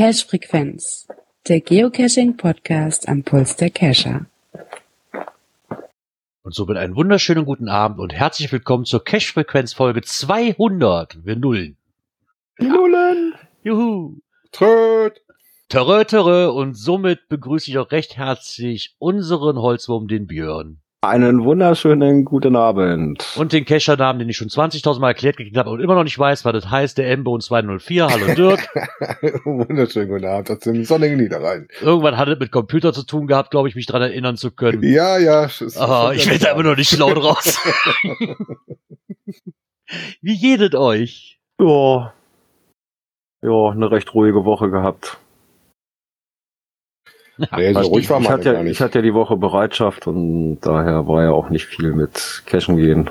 Cache Frequenz, der Geocaching Podcast am Puls der Cacher. Und somit einen wunderschönen guten Abend und herzlich willkommen zur Cache Frequenz Folge 200. Wir nullen. Nullen! Juhu. Tröd! Törö, törö. Und somit begrüße ich auch recht herzlich unseren Holzwurm, den Björn. Einen wunderschönen guten Abend. Und den Cacher-Namen, den ich schon 20.000 Mal erklärt gekriegt habe und immer noch nicht weiß, was das heißt, der Embo 204. Hallo Dirk. Wunderschönen guten Abend, das sind sonnigen Niederrhein. Irgendwann hat es mit Computer zu tun gehabt, glaube ich, mich daran erinnern zu können. Ja, ja. Aber schon ich werde da immer noch nicht schlau draus. Wie geht es euch? Ja. Ja, eine recht ruhige Woche gehabt. Nee, so ruhig ich, war ich, hatte gar ja, nicht. ich hatte ja die Woche Bereitschaft und daher war ja auch nicht viel mit Cashen gehen.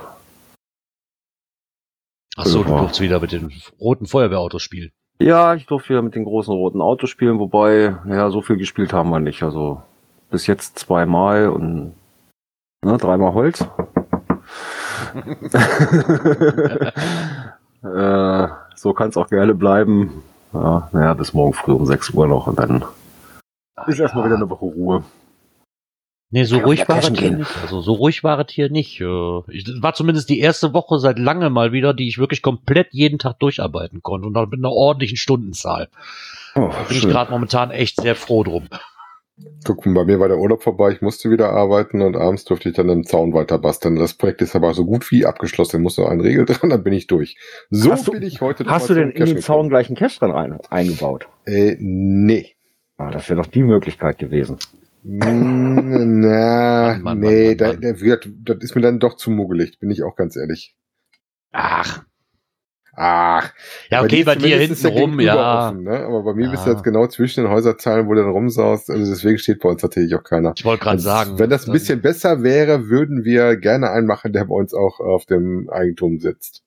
Ach so, du Ja. durfst wieder mit den roten Feuerwehrautos spielen. Ja, ich durfte wieder mit den großen roten Autos spielen, wobei, ja, so viel gespielt haben wir nicht. Also bis jetzt zweimal und ne, dreimal Holz. äh, so kann es auch gerne bleiben. Ja, naja, bis morgen früh um 6 Uhr noch und dann ist erstmal wieder eine Woche Ruhe. Nee, so ruhig war es hier nicht. Also so ruhig war es hier nicht. Äh, Ich, war zumindest die erste Woche seit langem mal wieder, die ich wirklich komplett jeden Tag durcharbeiten konnte und dann mit einer ordentlichen Stundenzahl. Oh, Da bin ich gerade momentan echt sehr froh drum. Guck mal, bei mir war der Urlaub vorbei, ich musste wieder arbeiten und abends durfte ich dann im Zaun weiter basteln. Das Projekt ist aber so gut wie abgeschlossen. Muss noch ein Regel dran, dann bin ich durch. So Hast du- bin ich heute Hast du denn in den Zaun gleich einen Cache dran ein, eingebaut? Äh, nee. Ah, das wäre doch die Möglichkeit gewesen. Mm, Na, Mann, Mann, nee, Mann, da, Mann. da wird, das ist mir dann doch zu muggelig, bin ich auch ganz ehrlich. Ach, Ach. ja, okay, bei dir hinten der rum, ja. Offen, ne? Aber bei mir bist du Ja. jetzt genau zwischen den Häuserzahlen, wo du dann rumsaust. Also deswegen steht bei uns natürlich auch keiner. Ich wollte gerade Also, sagen. Wenn das ein bisschen besser wäre, würden wir gerne einen machen, der bei uns auch auf dem Eigentum sitzt.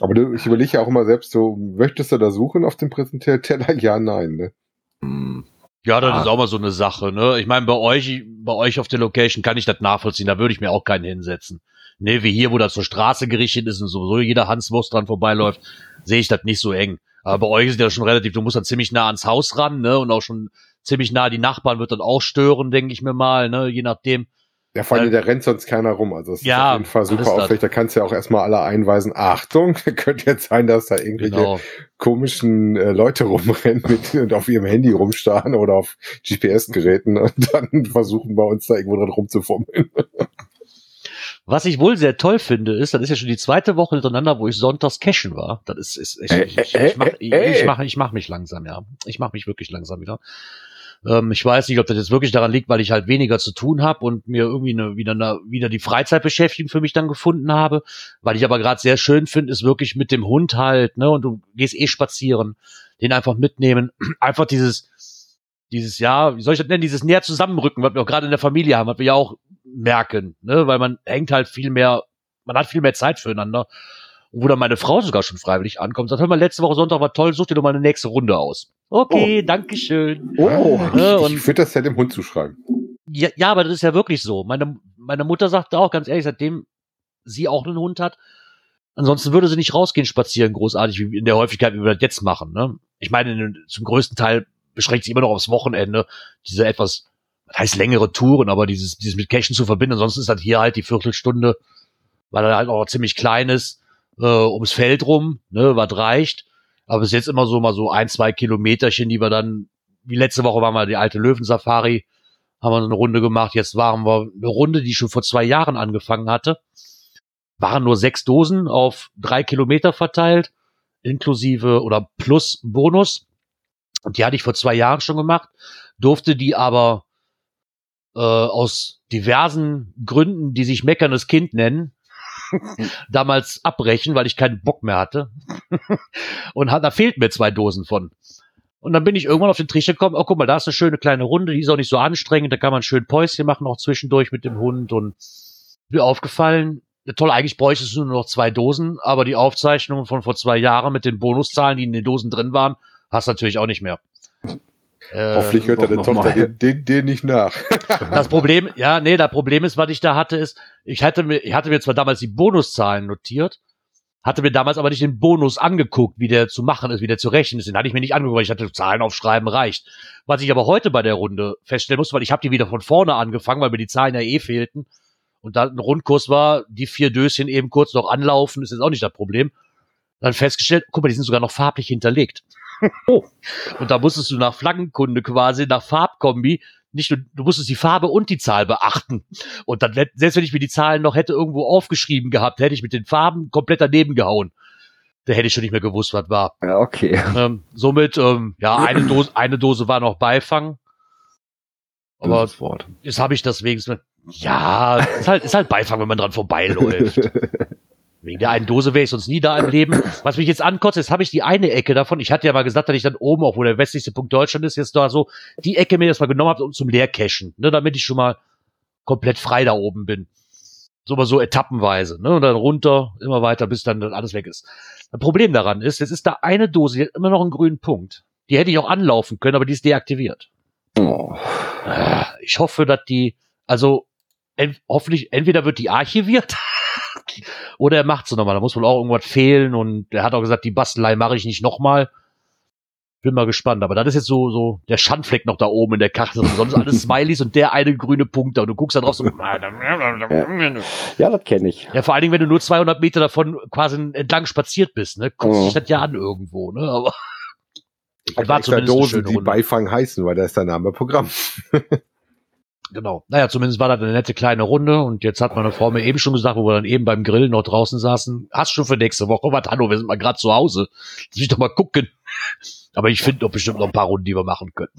Aber du, ich überlege ja auch immer selbst so, möchtest du da suchen auf dem Präsentierteller? Ja, nein, ne? Hm. Ja, das Ah. ist auch mal so eine Sache, ne? Ich meine, bei euch, bei euch auf der Location kann ich das nachvollziehen, da würde ich mir auch keinen hinsetzen. Ne, wie hier, wo das zur Straße gerichtet ist und sowieso jeder Hanswurst dran vorbeiläuft, sehe ich das nicht so eng. Aber bei euch ist ja schon relativ, du musst dann ziemlich nah ans Haus ran, ne? Und auch schon ziemlich nah die Nachbarn wird dann auch stören, denke ich mir mal, ne? Je nachdem. Ja, vor allem, Äh, da rennt sonst keiner rum. Also es ja, ist auf jeden Fall das super das. aufrecht. Da kannst du ja auch erstmal alle einweisen. Achtung, könnte jetzt sein, dass da irgendwelche Genau. komischen äh, Leute rumrennen mit, und auf ihrem Handy rumstarren oder auf GPS-Geräten und dann versuchen bei uns da irgendwo dran rumzufummeln. Was ich wohl sehr toll finde, ist, das ist ja schon die zweite Woche hintereinander, wo ich sonntags cashen war. Das ist, ist ich, Äh, ich, ich, äh, ich, mach, ich, äh, ich mach, ich mach mich langsam, ja. Ich mach mich wirklich langsam wieder. Ähm, ich weiß nicht, ob das jetzt wirklich daran liegt, weil ich halt weniger zu tun habe und mir irgendwie eine, wieder, eine, wieder die Freizeitbeschäftigung für mich dann gefunden habe. Weil ich aber gerade sehr schön finde, ist wirklich mit dem Hund halt, ne, und du gehst eh spazieren, den einfach mitnehmen. Einfach dieses, dieses, ja, wie soll ich das nennen, dieses näher zusammenrücken, was wir auch gerade in der Familie haben, was wir ja auch merken, ne, weil man hängt halt viel mehr, man hat viel mehr Zeit füreinander. Wo dann meine Frau sogar schon freiwillig ankommt, und sagt, hör mal, letzte Woche Sonntag war toll, such dir doch mal eine nächste Runde aus. Okay, danke schön. Oh, Ja, ich und- ich würde das ja dem Hund zuschreiben. Ja, ja, aber das ist ja wirklich so. Meine, meine Mutter sagte auch ganz ehrlich, seitdem sie auch einen Hund hat, ansonsten würde sie nicht rausgehen spazieren, großartig, wie in der Häufigkeit, wie wir das jetzt machen. Ne? Ich meine, in, zum größten Teil beschränkt sich immer noch aufs Wochenende diese etwas, was heißt längere Touren, aber dieses, dieses mit Cashen zu verbinden. Ansonsten ist das hier halt die Viertelstunde, weil er halt auch ziemlich klein ist, äh, ums Feld rum, ne, was reicht. Aber bis jetzt immer so mal so ein, zwei Kilometerchen, die wir dann, wie letzte Woche waren wir die alte Löwensafari, haben wir eine Runde gemacht. Jetzt waren wir eine Runde, die schon vor zwei Jahren angefangen hatte. Waren nur sechs Dosen auf drei Kilometer verteilt, inklusive oder plus Bonus. Und die hatte ich vor zwei Jahren schon gemacht, durfte die aber äh, aus diversen Gründen, die sich meckerndes Kind nennen, damals abbrechen, weil ich keinen Bock mehr hatte. Und da fehlten mir zwei Dosen von. Und dann bin ich irgendwann auf den Trichter gekommen, oh guck mal, da ist eine schöne kleine Runde, die ist auch nicht so anstrengend, da kann man schön Päuschen machen, auch zwischendurch mit dem Hund und mir aufgefallen, toll, eigentlich bräuchtest du nur noch zwei Dosen, aber die Aufzeichnungen von vor zwei Jahren mit den Bonuszahlen, die in den Dosen drin waren, hast du natürlich auch nicht mehr. Äh, Hoffentlich hört deine Tochter den, den, den nicht nach. Das Problem, ja, nee, das Problem ist, was ich da hatte, ist, ich hatte mir, ich hatte mir zwar damals die Bonuszahlen notiert, hatte mir damals aber nicht den Bonus angeguckt, wie der zu machen ist, wie der zu rechnen ist. Den hatte ich mir nicht angeguckt, weil ich hatte Zahlen aufschreiben reicht. Was ich aber heute bei der Runde feststellen musste, weil ich habe die wieder von vorne angefangen, weil mir die Zahlen ja eh fehlten. Und da ein Rundkurs war, die vier Döschen eben kurz noch anlaufen, ist jetzt auch nicht das Problem. Dann festgestellt, guck mal, die sind sogar noch farblich hinterlegt. Und da musstest du nach Flaggenkunde quasi, nach Farbkombi, nicht nur, du musstest die Farbe und die Zahl beachten. Und dann, selbst wenn ich mir die Zahlen noch hätte irgendwo aufgeschrieben gehabt, hätte ich mit den Farben komplett daneben gehauen. Da hätte ich schon nicht mehr gewusst, was war. Ja, okay. Ähm, somit, ähm, ja, eine Dose, eine Dose war noch Beifang. Aber Gutes Wort. jetzt habe ich das wenigstens. Ja, ist halt, ist halt Beifang, wenn man dran vorbeiläuft. Wegen der einen Dose wäre ich sonst nie da im Leben. Was mich jetzt ankotzt, jetzt habe ich die eine Ecke davon. Ich hatte ja mal gesagt, dass ich dann oben, auch wo der westlichste Punkt Deutschland ist, jetzt da so die Ecke mir das mal genommen habe, um zum Leercachen, ne, damit ich schon mal komplett frei da oben bin. So mal so etappenweise, ne, und dann runter, immer weiter, bis dann alles weg ist. Das Problem daran ist, jetzt ist da eine Dose, die hat immer noch einen grünen Punkt. Die hätte ich auch anlaufen können, aber die ist deaktiviert. Oh. Ah, Ich hoffe, dass die, also ent, hoffentlich, entweder wird die archiviert oder er macht sie nochmal. Da muss wohl auch irgendwas fehlen und er hat auch gesagt, die Bastelei mache ich nicht nochmal. Bin mal gespannt, aber das ist jetzt so, so der Schandfleck noch da oben in der Karte. Sonst alles Smileys und der eine grüne Punkt da. Und du guckst da drauf so. Ja, das kenne ich. Ja, vor allen Dingen, wenn du nur 200 Meter davon quasi entlang spaziert bist, ne? Guckst Mhm. dich das ja an irgendwo, ne? Aber Hat war extra Dosen, die. Beifang heißen, weil da ist der Name Programm. Genau. Naja, zumindest war das eine nette kleine Runde und jetzt hat meine Frau mir eben schon gesagt, wo wir dann eben beim Grillen noch draußen saßen, hast schon für nächste Woche was? Hallo, wir sind mal gerade zu Hause. Lass mich doch mal gucken. Aber ich finde doch bestimmt noch ein paar Runden, die wir machen können.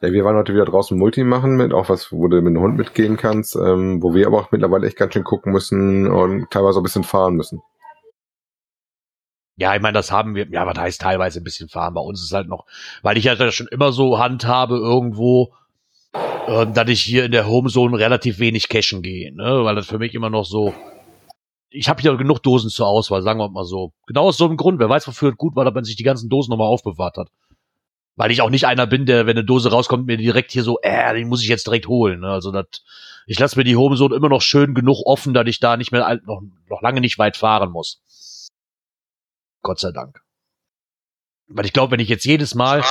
Ja, wir waren heute wieder draußen Multi machen mit, auch was, wo du mit dem Hund mitgehen kannst, ähm, wo wir aber auch mittlerweile echt ganz schön gucken müssen und teilweise ein bisschen fahren müssen. Ja, ich meine, das haben wir, ja, was heißt teilweise ein bisschen fahren. Bei uns ist halt noch, weil ich ja das schon immer so handhabe irgendwo, äh, dass ich hier in der Homezone relativ wenig cashen gehe, ne? Weil das für mich immer noch so, ich habe hier genug Dosen zur Auswahl, sagen wir mal so. Genau aus so einem Grund, wer weiß, wofür es gut war, dass man sich die ganzen Dosen nochmal aufbewahrt hat. Weil ich auch nicht einer bin, der, wenn eine Dose rauskommt, mir direkt hier so, äh, die muss ich jetzt direkt holen. Ne? Also das, ich lasse mir die Homezone immer noch schön genug offen, dass ich da nicht mehr noch, noch lange nicht weit fahren muss. Gott sei Dank. Weil ich glaube, wenn ich jetzt jedes Mal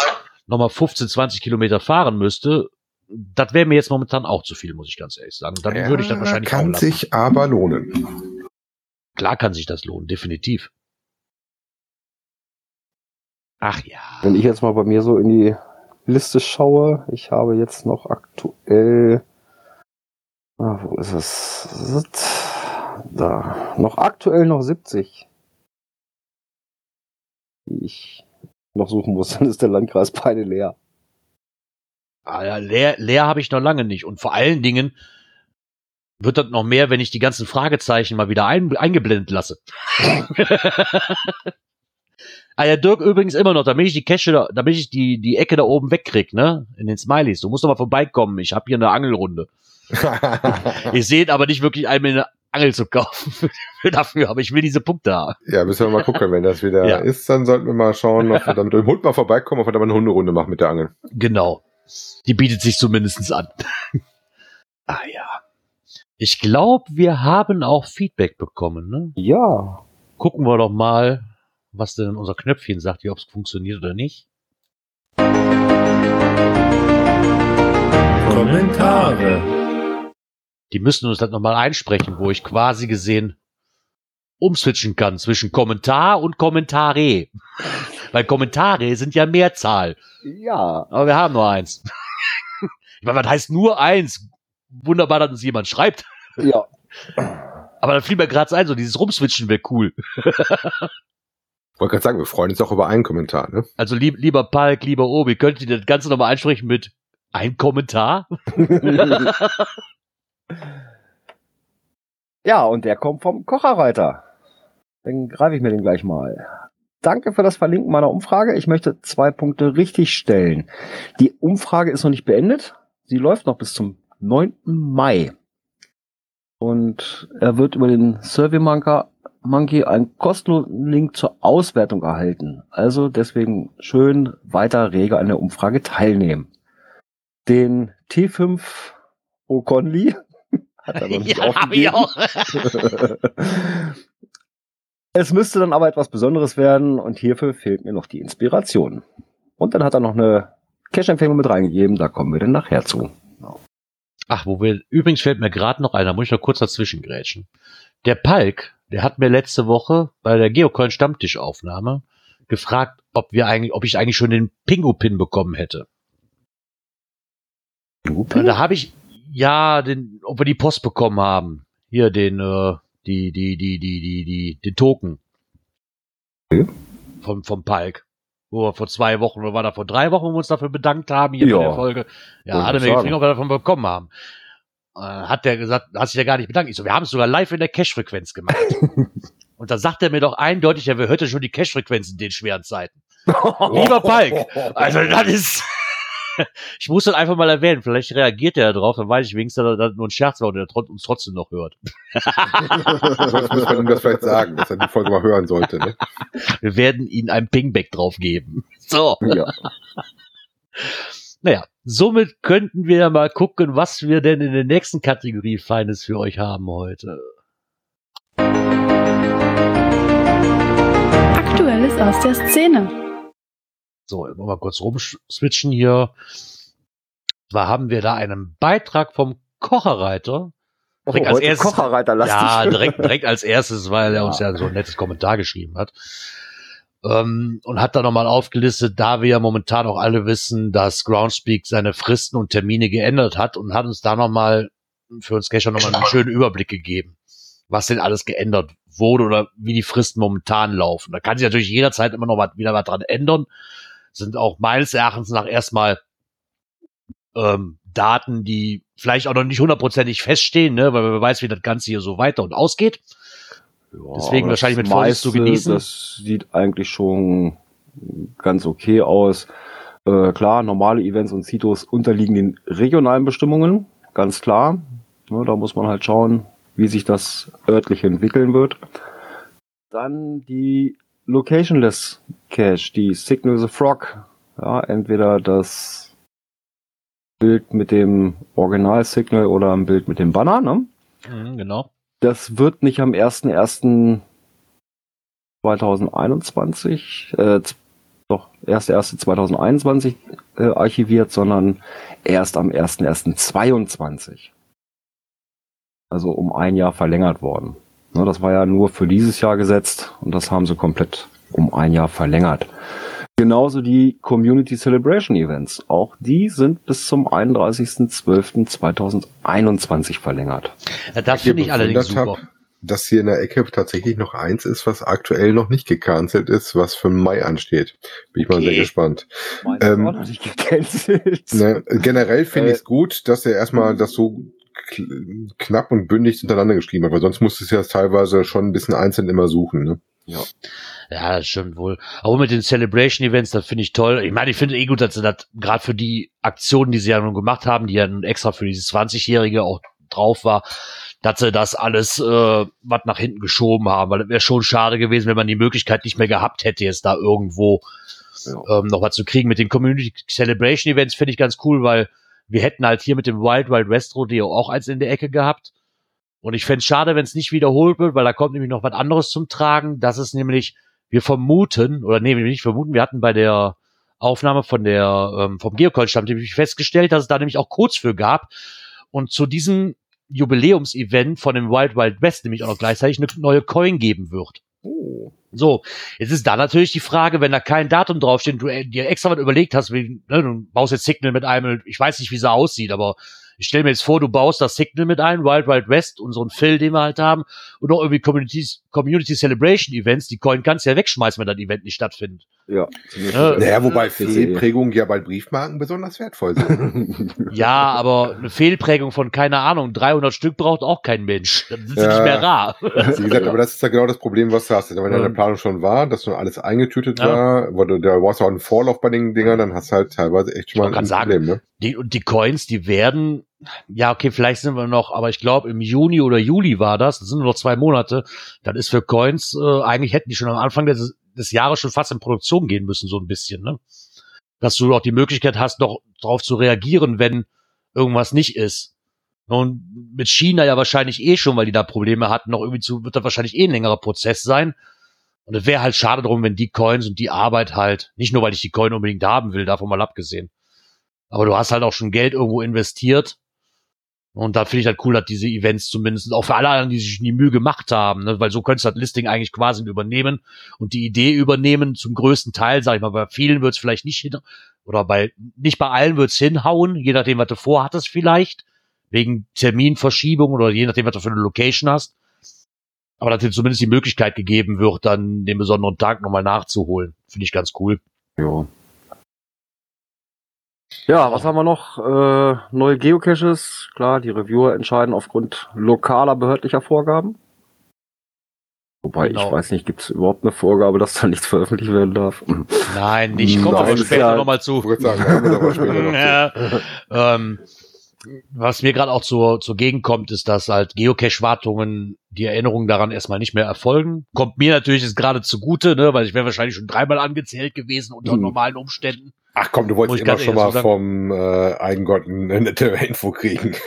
nochmal 15, 20 Kilometer fahren müsste, das wäre mir jetzt momentan auch zu viel, muss ich ganz ehrlich sagen. Dann würde ich das wahrscheinlich auch kann sich aber lohnen. Klar kann sich das lohnen, definitiv. Ach ja. Wenn ich jetzt mal bei mir so in die Liste schaue, ich habe jetzt noch aktuell, ah, wo ist es? Da, noch aktuell noch 70, die ich noch suchen muss, dann ist der Landkreis beide leer. Ah, ja, leer, leer habe ich noch lange nicht. Und vor allen Dingen wird das noch mehr, wenn ich die ganzen Fragezeichen mal wieder ein, eingeblendet lasse. ah ja, Dirk übrigens immer noch, damit ich die Cache, da- damit ich die, die Ecke da oben wegkrieg, ne? In den Smileys. Du musst doch mal vorbeikommen. Ich habe hier eine Angelrunde. Ich sehe aber nicht wirklich ein, eine Angel zu kaufen für, für dafür, aber ich will diese Punkte haben. ja, müssen wir mal gucken, wenn das wieder Ja. ist, dann sollten wir mal schauen, ob wir dann mit dem Hund mal vorbeikommen, ob wir da mal eine Hunderunde machen mit der Angel. Genau. Die bietet sich zumindestens an. ah ja. Ich glaube, wir haben auch Feedback bekommen. Ne? Ja, Gucken wir doch mal, was denn unser Knöpfchen sagt, ob es funktioniert oder nicht. Kommentare. Die müssen uns das nochmal einsprechen, wo ich quasi gesehen umswitchen kann zwischen Kommentar und Kommentare. Weil Kommentare sind ja Mehrzahl. ja, Aber wir haben nur eins. ich meine, was heißt nur eins? Wunderbar, dass uns jemand schreibt. ja. Aber dann fiel mir gerade ein, so dieses Rumswitchen wäre cool. Wollte gerade sagen, wir freuen uns auch über einen Kommentar, ne? Also lieb, lieber Palk, lieber Obi, könnt ihr das Ganze nochmal einsprechen mit ein Kommentar? Ja, und der kommt vom Kocherreiter. Dann greife ich mir den gleich mal. Danke für das Verlinken meiner Umfrage. Ich möchte zwei Punkte richtig stellen. Die Umfrage ist noch nicht beendet. Sie läuft noch bis zum 9. Mai. Und er wird über den Survey Monkey einen kostenlosen Link zur Auswertung erhalten. Also deswegen schön weiter rege an der Umfrage teilnehmen. Den T5 O'Conley hat er noch nicht ja, hab ich aufgegeben. auch. es müsste dann aber etwas Besonderes werden und hierfür fehlt mir noch die Inspiration. Und dann hat er noch eine Cash-Empfehlung mit reingegeben, da kommen wir dann nachher zu. Ach, wo wir, übrigens fällt mir gerade noch einer, muss ich noch kurz dazwischen grätschen. Der Palk, der hat mir letzte Woche bei der Geocoin Stammtischaufnahme gefragt, ob wir eigentlich, ob ich eigentlich schon den Pingo-Pin bekommen hätte. Da habe ich, ja, den, ob wir die Post bekommen haben. Hier, den, äh, die, die, die, die, die, die, den Token. Okay. Vom, vom Palk. Wo wir vor zwei Wochen, oder war da vor drei Wochen, wo wir uns dafür bedankt haben, hier Ja. in der Folge. Ja, mir sagen. gefragt, ob wir davon bekommen haben. Äh, hat der gesagt, hat sich ja gar nicht bedankt. Ich so, wir haben es sogar live in der Cash-Frequenz gemacht. Und da sagt er mir doch eindeutig, er hörte schon die Cash-Frequenz in den schweren Zeiten. Lieber Palk, also das ist. ich muss das einfach mal erwähnen. Vielleicht reagiert er darauf, dann weiß ich wenigstens, dass das nur ein Scherz war und er uns trotzdem noch hört. Sonst muss man ihm das vielleicht sagen, dass er die Folge mal hören sollte. Ne? Wir werden ihm ein Pingback drauf geben. So. ja. Naja, somit könnten wir ja mal gucken, was wir denn in der nächsten Kategorie Feines für euch haben heute. Aktuelles aus der Szene. So, jetzt mal kurz rumswitchen hier. Zwar haben wir da einen Beitrag vom Kocherreiter. Direkt als Heute erstes- Kocherreiter. Ja, direkt, direkt als erstes, weil er Ja. uns ja so ein nettes Kommentar geschrieben hat. Ähm, und hat da nochmal aufgelistet, da wir ja momentan auch alle wissen, dass Groundspeak seine Fristen und Termine geändert hat und hat uns da nochmal für uns Cacher nochmal einen schönen Überblick gegeben, was denn alles geändert wurde oder wie die Fristen momentan laufen. Da kann sich natürlich jederzeit immer noch was, wieder was dran ändern. Sind auch meines Erachtens nach erstmal ähm, Daten, die vielleicht auch noch nicht hundertprozentig feststehen, ne, weil man weiß, wie das Ganze hier so weiter und ausgeht. Ja, Deswegen wahrscheinlich mit Vorsicht zu genießen. Das sieht eigentlich schon ganz okay aus. Äh, klar, normale Events und Citos unterliegen den regionalen Bestimmungen, ganz klar. Ne, da muss man halt schauen, wie sich das örtlich entwickeln wird. Dann die Locationless Cache, die Signal the Frog. Ja, entweder das Bild mit dem Original-Signal oder ein Bild mit dem Banner, ne? Mhm, genau. Das wird nicht am 1.1.2021, äh, doch, 1.1.2021 äh, archiviert, sondern erst am 1.1.22. Also um ein Jahr verlängert worden. Ne, das war ja nur für dieses Jahr gesetzt und das haben sie komplett um ein Jahr verlängert. Genauso die Community Celebration Events. Auch die sind bis zum 31.12.2021 verlängert. Ja, das finde ich allerdings super. hab, dass hier in der Ecke tatsächlich noch eins ist, was aktuell noch nicht gecancelt ist, was für Mai ansteht. Bin ich mal Okay. sehr gespannt. Ähm, ist auch noch nicht gecancelt. Ne, generell finde Äh, ich es gut, dass er erstmal das so knapp und bündig hintereinander geschrieben hat, weil sonst musst du es ja teilweise schon ein bisschen einzeln immer suchen. Ne? Ja, das stimmt wohl. Aber mit den Celebration Events, das finde ich toll. Ich meine, ich finde eh gut, dass sie das gerade für die Aktionen, die sie ja nun gemacht haben, die ja nun extra für dieses 20-Jährige auch drauf war, dass sie das alles äh, was nach hinten geschoben haben, weil es wäre schon schade gewesen, wenn man die Möglichkeit nicht mehr gehabt hätte, jetzt da irgendwo Ja. ähm, noch was zu kriegen. Mit den Community Celebration Events finde ich ganz cool, weil wir hätten halt hier mit dem Wild Wild West Rodeo auch eins in der Ecke gehabt. Und ich fände es schade, wenn es nicht wiederholt wird, weil da kommt nämlich noch was anderes zum Tragen. Das ist nämlich, wir vermuten, oder nee, wir nicht vermuten, wir hatten bei der Aufnahme von der, ähm, vom Geocoin-Stamm festgestellt, dass es da nämlich auch Codes für gab. Und zu diesem Jubiläumsevent von dem Wild Wild West nämlich auch noch gleichzeitig eine neue Coin geben wird. Oh. So, jetzt ist da natürlich die Frage, wenn da kein Datum draufsteht, du äh, dir extra was überlegt hast, wie, ne, du baust jetzt Signal mit einem, ich weiß nicht, wie sie aussieht, aber ich stelle mir jetzt vor, du baust das Signal mit ein, Wild Wild West, unseren Phil, den wir halt haben, und noch irgendwie Community, Community Celebration Events, die Coin kannst du ja wegschmeißen, wenn das Event nicht stattfindet. Ja. Ja. Naja, wobei. Fehlprägungen ja bei Briefmarken besonders wertvoll sind. Ja, aber eine Fehlprägung von, keine Ahnung, 300 Stück braucht auch kein Mensch. Dann sind sie Ja. nicht mehr rar. Wie gesagt, aber das ist ja genau das Problem, was du hast. Wenn deine. Planung schon war, dass schon alles eingetütet Ja. war, wo du, da brauchst du auch einen Vorlauf bei den Dingern, dann hast du halt teilweise echt schon mal ein grad Problem, ne? Die, und die Coins, die werden, ja, okay, vielleicht sind wir noch, aber ich glaube, im Juni oder Juli war das, das sind nur noch zwei Monate, dann ist für Coins, äh, eigentlich hätten die schon am Anfang des, des Jahres schon fast in Produktion gehen müssen, so ein bisschen, ne? Dass du auch die Möglichkeit hast, noch drauf zu reagieren, wenn irgendwas nicht ist. Und mit China ja wahrscheinlich eh schon, weil die da Probleme hatten, noch irgendwie zu, wird da wahrscheinlich eh ein längerer Prozess sein. Und es wäre halt schade drum, wenn die Coins und die Arbeit halt, nicht nur weil ich die Coin unbedingt haben will, davon mal abgesehen. Aber du hast halt auch schon Geld irgendwo investiert. Und da finde ich halt cool, dass diese Events zumindest, auch für alle anderen, die sich die Mühe gemacht haben, ne? weil so könntest du das Listing eigentlich quasi übernehmen und die Idee übernehmen zum größten Teil, sag ich mal, bei vielen wird es vielleicht nicht hin, oder bei, nicht bei allen wird es hinhauen, je nachdem, was du vorhattest vielleicht, wegen Terminverschiebung oder je nachdem, was du für eine Location hast. Aber dass dir zumindest die Möglichkeit gegeben wird, dann den besonderen Tag nochmal nachzuholen. Finde ich ganz cool. Ja. Ja, was haben wir noch? Äh, neue Geocaches. Klar, die Reviewer entscheiden aufgrund lokaler behördlicher Vorgaben. Wobei, Genau. ich weiß nicht, gibt es überhaupt eine Vorgabe, dass da nichts veröffentlicht werden darf? Nein, nicht. Nein, aber später ja- nochmal Ich zu. sagen, ja, ähm, was mir gerade auch zur, zur Gegend kommt, ist, dass halt Geocache-Wartungen die Erinnerungen daran erstmal nicht mehr erfolgen. Kommt mir natürlich jetzt gerade zugute, ne, weil ich wäre wahrscheinlich schon dreimal angezählt gewesen unter Mhm. normalen Umständen. Ach komm, du wolltest immer schon mal so vom äh, Eigengott eine nette Info kriegen.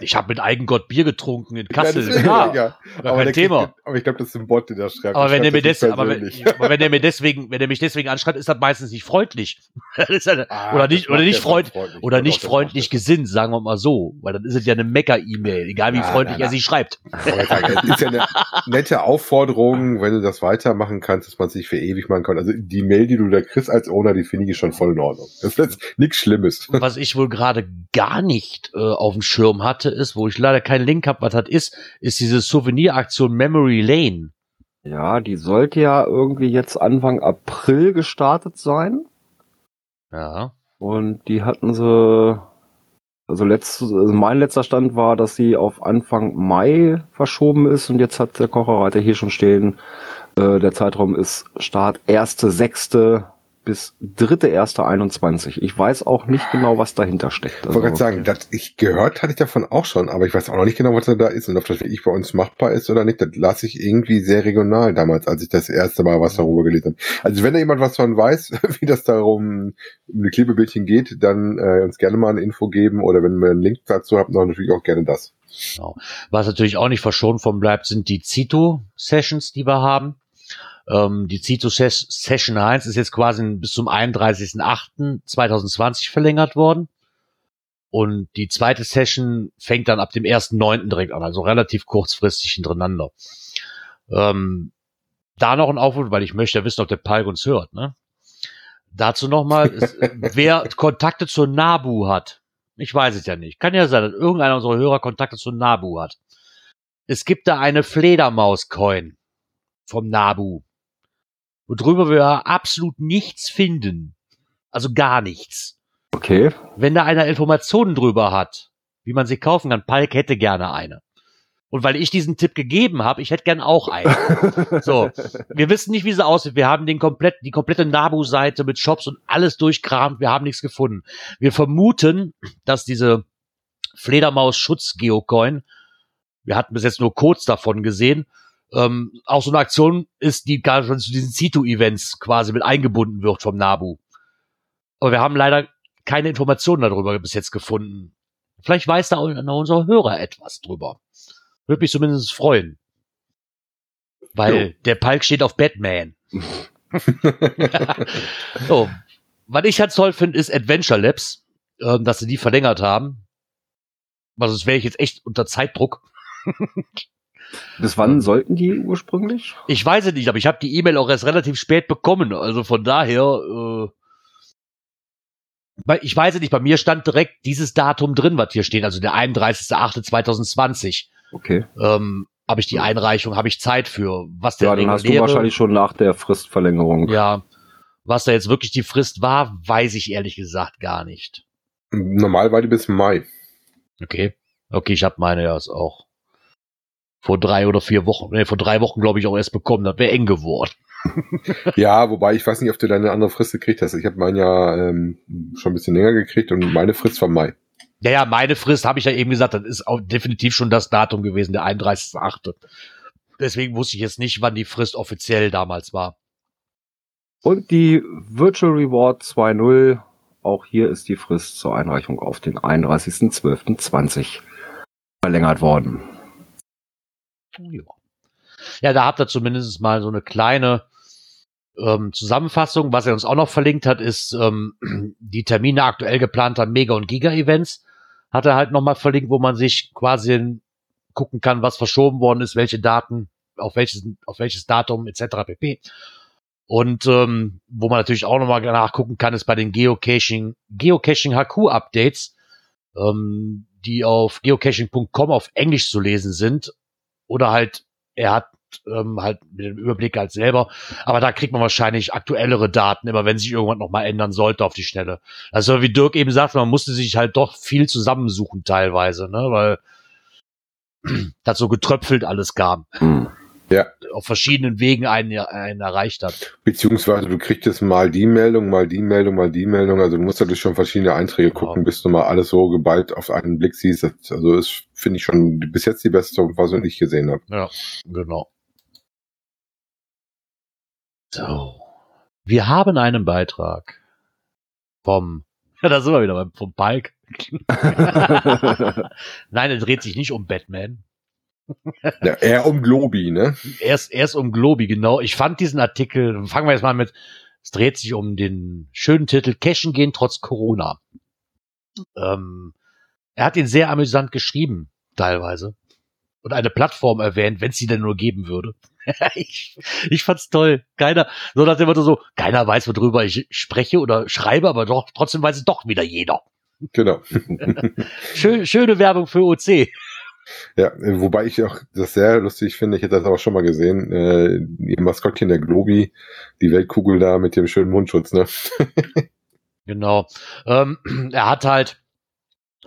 Ich habe mit Eigengott Bier getrunken in Kassel. Ja, ja. aber kein Thema. Kriegt, aber ich glaube, das ist ein Bot, der das schreibt. Aber wenn mir schreibt des, das aber wenn, aber wenn der mir deswegen, wenn er mich deswegen anschreibt, ist das meistens nicht freundlich. Das halt, Ah, oder das nicht, oder nicht freund, freundlich. oder nicht das freundlich er. gesinnt, sagen wir mal so, weil dann ist es ja eine Mecker-E-Mail, egal wie Ja, freundlich na, er na. sie schreibt. Sagen, Es ist ja eine nette Aufforderung, wenn du das weitermachen kannst, dass man sich für ewig machen kann. Also die Mail, die du da kriegst als Owner, die finde ich schon voll Ordnung. Das ist nichts Schlimmes. Was ich wohl gerade gar nicht äh, auf dem Schirm hatte, ist, wo ich leider keinen Link habe, was das ist, ist diese Souveniraktion Memory Lane. Ja, die sollte ja irgendwie jetzt Anfang April gestartet sein. Ja. Und die hatten sie, also, letzt, also mein letzter Stand war, dass sie auf Anfang Mai verschoben ist und jetzt hat der Kocherreiter hier schon stehen, äh, der Zeitraum ist Start 1.6. bis 3.1.21. Ich weiß auch nicht genau, was dahinter steckt. Ich wollte gerade sagen, das, ich gehört hatte ich davon auch schon, aber ich weiß auch noch nicht genau, was da ist und ob das wirklich bei uns machbar ist oder nicht. Das las ich irgendwie sehr regional damals, als ich das erste Mal was darüber gelesen habe. Also wenn da jemand was von weiß, wie das darum um die Klebebildchen geht, dann äh, uns gerne mal eine Info geben oder wenn wir einen Link dazu habt, noch natürlich auch gerne das. Genau. Was natürlich auch nicht verschont von bleibt, sind die Zito-Sessions, die wir haben. Ähm, die Zito Ses Session 1 ist jetzt quasi bis zum 31.08.2020 verlängert worden. Und die zweite Session fängt dann ab dem 1.9. direkt an, also relativ kurzfristig hintereinander. Ähm, da noch ein Aufruf, weil ich möchte ja wissen, ob der Palk uns hört. Ne? Dazu nochmal, wer Kontakte zur NABU hat, ich weiß es ja nicht. Kann ja sein, dass irgendeiner unserer Hörer Kontakte zu Nabu hat. Es gibt da eine Fledermaus-Coin vom Nabu, worüber wir absolut nichts finden. Also gar nichts. Okay. Wenn da einer Informationen drüber hat, wie man sie kaufen kann, Palk hätte gerne eine. Und weil ich diesen Tipp gegeben habe, ich hätte gern auch eine. So, wir wissen nicht, wie sie aussieht. Wir haben den komplett, die komplette Nabu-Seite mit Shops und alles durchkramt. Wir haben nichts gefunden. Wir vermuten, dass diese Fledermaus-Schutz-Geocoin, wir hatten bis jetzt nur Codes davon gesehen, ähm, auch so eine Aktion ist, die gar schon zu diesen Zito-Events quasi mit eingebunden wird vom Nabu. Aber wir haben leider keine Informationen darüber bis jetzt gefunden. Vielleicht weiß da einer unserer Hörer etwas drüber. Würde mich zumindest freuen. Weil Jo. der Palk steht auf Batman. so. Was ich halt toll finde, ist Adventure Labs, ähm, dass sie die verlängert haben. Weil sonst wäre ich jetzt echt unter Zeitdruck. Bis wann sollten die ursprünglich? Ich weiß es nicht, aber ich habe die E-Mail auch erst relativ spät bekommen. Also von daher, äh, ich weiß es nicht, bei mir stand direkt dieses Datum drin, was hier steht, also der 31.08.2020. Okay. Ähm, habe ich die Einreichung, habe ich Zeit für. Was der Ja, dann hast du wahrscheinlich schon nach der Fristverlängerung. Ja. Was da jetzt wirklich die Frist war, weiß ich ehrlich gesagt gar nicht. Normal war die bis Mai. Okay. Okay, ich habe meine ja auch vor drei oder vier Wochen, nee, vor drei Wochen glaube ich auch erst bekommen. Das wäre eng geworden. ja, wobei ich weiß nicht, ob du deine andere Frist gekriegt hast. Ich habe meine ja ähm, schon ein bisschen länger gekriegt und meine Frist war Mai. Ja, ja, meine Frist habe ich ja eben gesagt, das ist auch definitiv schon das Datum gewesen, der 31.8. Deswegen wusste ich jetzt nicht, wann die Frist offiziell damals war. Und die Virtual Reward 2.0, auch hier ist die Frist zur Einreichung auf den 31.12.20 verlängert worden. Ja. ja, da habt ihr zumindest mal so eine kleine ähm, Zusammenfassung. Was er uns auch noch verlinkt hat, ist ähm, die Termine aktuell geplanter Mega- und Giga-Events. Hat er halt nochmal verlinkt, wo man sich quasi gucken kann, was verschoben worden ist, welche Daten, auf welches, auf welches Datum etc. pp. Und ähm, wo man natürlich auch nochmal nachgucken kann, ist bei den Geocaching, Geocaching HQ Updates, ähm, die auf geocaching.com auf Englisch zu lesen sind. Oder halt, er hat ähm, halt mit dem Überblick halt selber. Aber da kriegt man wahrscheinlich aktuellere Daten, immer wenn sich irgendwann nochmal ändern sollte auf die Schnelle. Also wie Dirk eben sagt, man musste sich halt doch viel zusammensuchen teilweise, ne, weil das so getröpfelt alles kam. Hm. Ja. Auf verschiedenen Wegen einen, einen erreicht hat. Beziehungsweise du kriegst jetzt mal die Meldung, mal die Meldung, mal die Meldung. Also du musst natürlich schon verschiedene Einträge Genau. gucken, bis du mal alles so geballt auf einen Blick siehst. Das- Also ist, finde ich schon bis jetzt die beste die ich gesehen habe. Ja, genau. So. Wir haben einen Beitrag vom, ja, da sind wir wieder beim, vom Palk. Nein, er dreht sich nicht um Batman. Ja, eher um Globi, ne? Erst, erst um Globi, genau. Ich fand diesen Artikel, fangen wir jetzt mal mit, es dreht sich um den schönen Titel Cashen gehen trotz Corona. Ähm, er hat ihn sehr amüsant geschrieben, teilweise. Und eine Plattform erwähnt, wenn es sie denn nur geben würde. ich, ich fand's toll. Keiner, so nach dem Motto so, keiner weiß, worüber ich spreche oder schreibe, aber doch, trotzdem weiß es doch wieder jeder. Genau. Schön, schöne Werbung für OC. Ja, äh, wobei ich auch das sehr lustig finde, ich hätte das aber schon mal gesehen, äh, ihr Maskottchen der Globi, die Weltkugel da mit dem schönen Mundschutz, ne? Genau. Ähm, er hat halt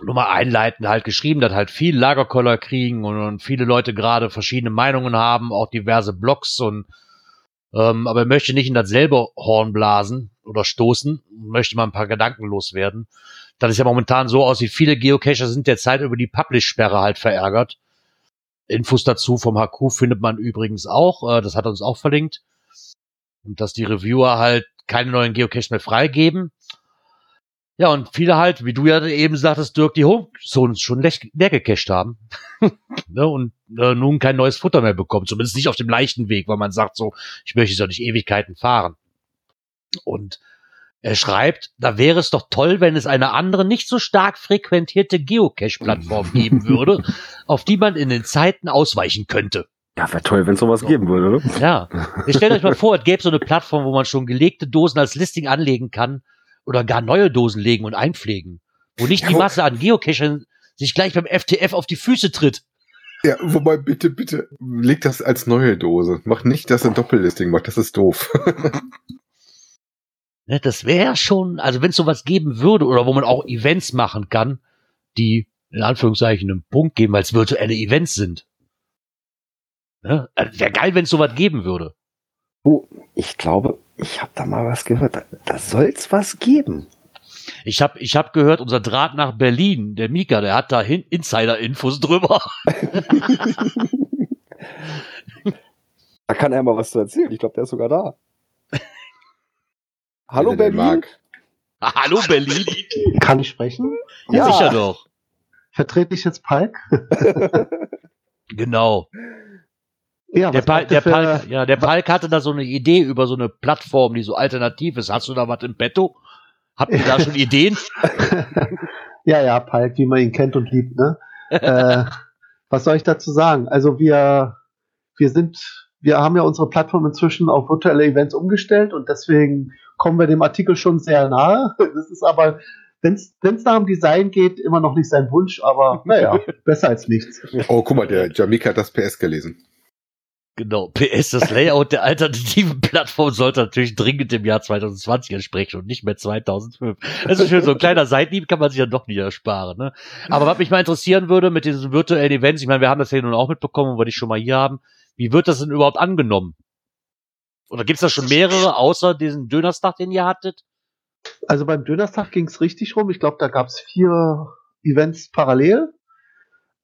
nur mal einleitend halt geschrieben, dass halt viel Lagerkoller kriegen und, und viele Leute gerade verschiedene Meinungen haben, auch diverse Blogs und ähm, aber er möchte nicht in dasselbe Horn blasen oder stoßen, möchte mal ein paar Gedanken loswerden. Dass es ja momentan so aussieht, viele Geocacher sind derzeit über die Publish-Sperre halt verärgert. Infos dazu vom HQ findet man übrigens auch, äh, das hat uns auch verlinkt. Und dass die Reviewer halt keine neuen Geocaches mehr freigeben. Ja, und viele halt, wie du ja eben sagtest, Dirk, die Homezones schon leer, gecached haben. ne, und äh, nun kein neues Futter mehr bekommen. Zumindest nicht auf dem leichten Weg, weil man sagt so, ich möchte so nicht Ewigkeiten fahren. Und er schreibt, da wäre es doch toll, wenn es eine andere, nicht so stark frequentierte Geocache-Plattform geben würde, auf die man in den Zeiten ausweichen könnte. Ja, wäre toll, wenn es sowas geben würde, ne? Ja. Ihr stellt euch mal vor, es gäbe so eine Plattform, wo man schon gelegte Dosen als Listing anlegen kann oder gar neue Dosen legen und einpflegen. Wo nicht die Ja, Masse an Geocachern sich gleich beim FTF auf die Füße tritt. Ja, wobei bitte, bitte, leg das als neue Dose. Mach nicht, dass ein Doppellisting macht, das ist doof. Ne, das wäre schon, also wenn es sowas geben würde oder wo man auch Events machen kann, die in Anführungszeichen einen Punkt geben, weil es virtuelle Events sind. Ne? Also wäre geil, wenn es sowas geben würde. Oh, ich glaube, ich habe da mal was gehört. Da, da soll's was geben. Ich habe ich hab gehört, unser Draht nach Berlin, der Mika, der hat da Insider-Infos drüber. Da kann er mal was zu erzählen. Ich glaube, der ist sogar da. Hallo er den Berlin. Hallo Berlin. Kann ich sprechen? Ja. Sicher doch. Vertrete ich jetzt Palk? Genau. Ja, Der, was Pal braucht ihr der, Palk, ja, der Palk hatte da so eine Idee über so eine Plattform, die so alternativ ist. Hast du da was im Petto? Habt ihr da schon Ideen? ja, ja, Palk, wie man ihn kennt und liebt, ne? äh, was soll ich dazu sagen? Also wir, wir sind, wir haben ja unsere Plattform inzwischen auf virtuelle Events umgestellt und deswegen kommen wir dem Artikel schon sehr nahe. Das ist aber, wenn es nach dem Design geht, immer noch nicht sein Wunsch, aber naja, besser als nichts. Oh, guck mal, der Jamika hat das PS gelesen. Genau. PS, das Layout der alternativen Plattform sollte natürlich dringend dem Jahr 2020 entsprechen und nicht mehr 2005. Das ist schön, so ein kleiner Seitenhieb kann man sich ja doch nicht ersparen. Ne? Aber was mich mal interessieren würde mit diesen virtuellen Events, ich meine, wir haben das ja nun auch mitbekommen, weil ich schon mal hier haben, wie wird das denn überhaupt angenommen? Oder gibt's da schon mehrere, außer diesen Dönerstag, den ihr hattet? Also beim Dönerstag ging's richtig rum. Ich glaube, da gab's vier Events parallel.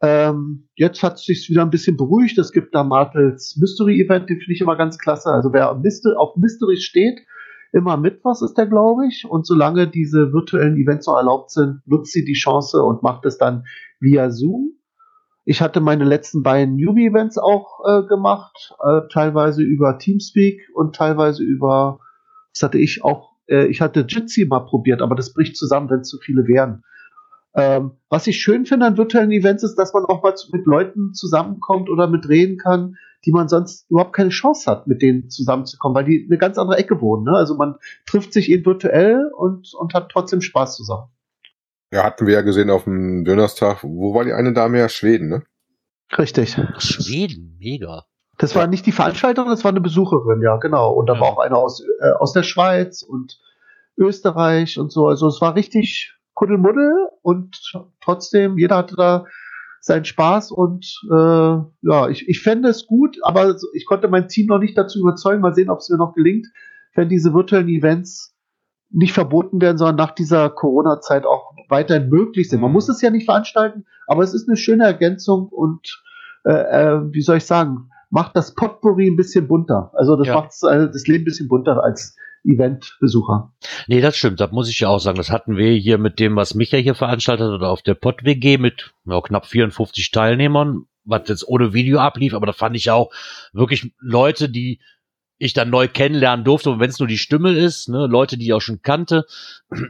Ähm, jetzt hat es sich wieder ein bisschen beruhigt. Es gibt da Martels Mystery Event, den finde ich immer ganz klasse. Also wer auf Mystery steht, immer Mittwochs ist der, glaube ich. Und solange diese virtuellen Events noch erlaubt sind, nutzt sie die Chance und macht es dann via Zoom. Ich hatte meine letzten beiden Newbie-Events auch äh, gemacht, äh, teilweise über Teamspeak und teilweise über, das hatte ich auch, äh, ich hatte Jitsi mal probiert, aber das bricht zusammen, wenn zu viele wären. Ähm, was ich schön finde an virtuellen Events ist, dass man auch mal mit Leuten zusammenkommt oder mit reden kann, die man sonst überhaupt keine Chance hat, mit denen zusammenzukommen, weil die eine ganz andere Ecke wohnen. Ne? Also man trifft sich eben virtuell und, und hat trotzdem Spaß zusammen. Ja, hatten wir ja gesehen auf dem Dönerstag. Wo war die eine Dame ja? Schweden, ne? Richtig. Schweden, mega. Das war nicht die Veranstalterin, das war eine Besucherin, ja, genau. Und da ja. war auch eine aus, äh, aus der Schweiz und Österreich und so. Also es war richtig Kuddelmuddel und trotzdem, jeder hatte da seinen Spaß und äh, ja, ich, ich fände es gut, aber ich konnte mein Team noch nicht dazu überzeugen. Mal sehen, ob es mir noch gelingt, wenn diese virtuellen Events nicht verboten werden, sondern nach dieser Corona-Zeit auch weiterhin möglich sind. Man mhm. muss es ja nicht veranstalten, aber es ist eine schöne Ergänzung und äh, äh, wie soll ich sagen, macht das Potpourri ein bisschen bunter. Also das ja. macht äh, das Leben ein bisschen bunter als Eventbesucher. Nee, das stimmt. Das muss ich ja auch sagen. Das hatten wir hier mit dem, was Micha hier veranstaltet oder auf der Pott-WG mit ja, knapp 54 Teilnehmern, was jetzt ohne Video ablief. Aber da fand ich auch wirklich Leute, die ich dann neu kennenlernen durfte, und wenn es nur die Stimme ist, ne, Leute, die ich auch schon kannte.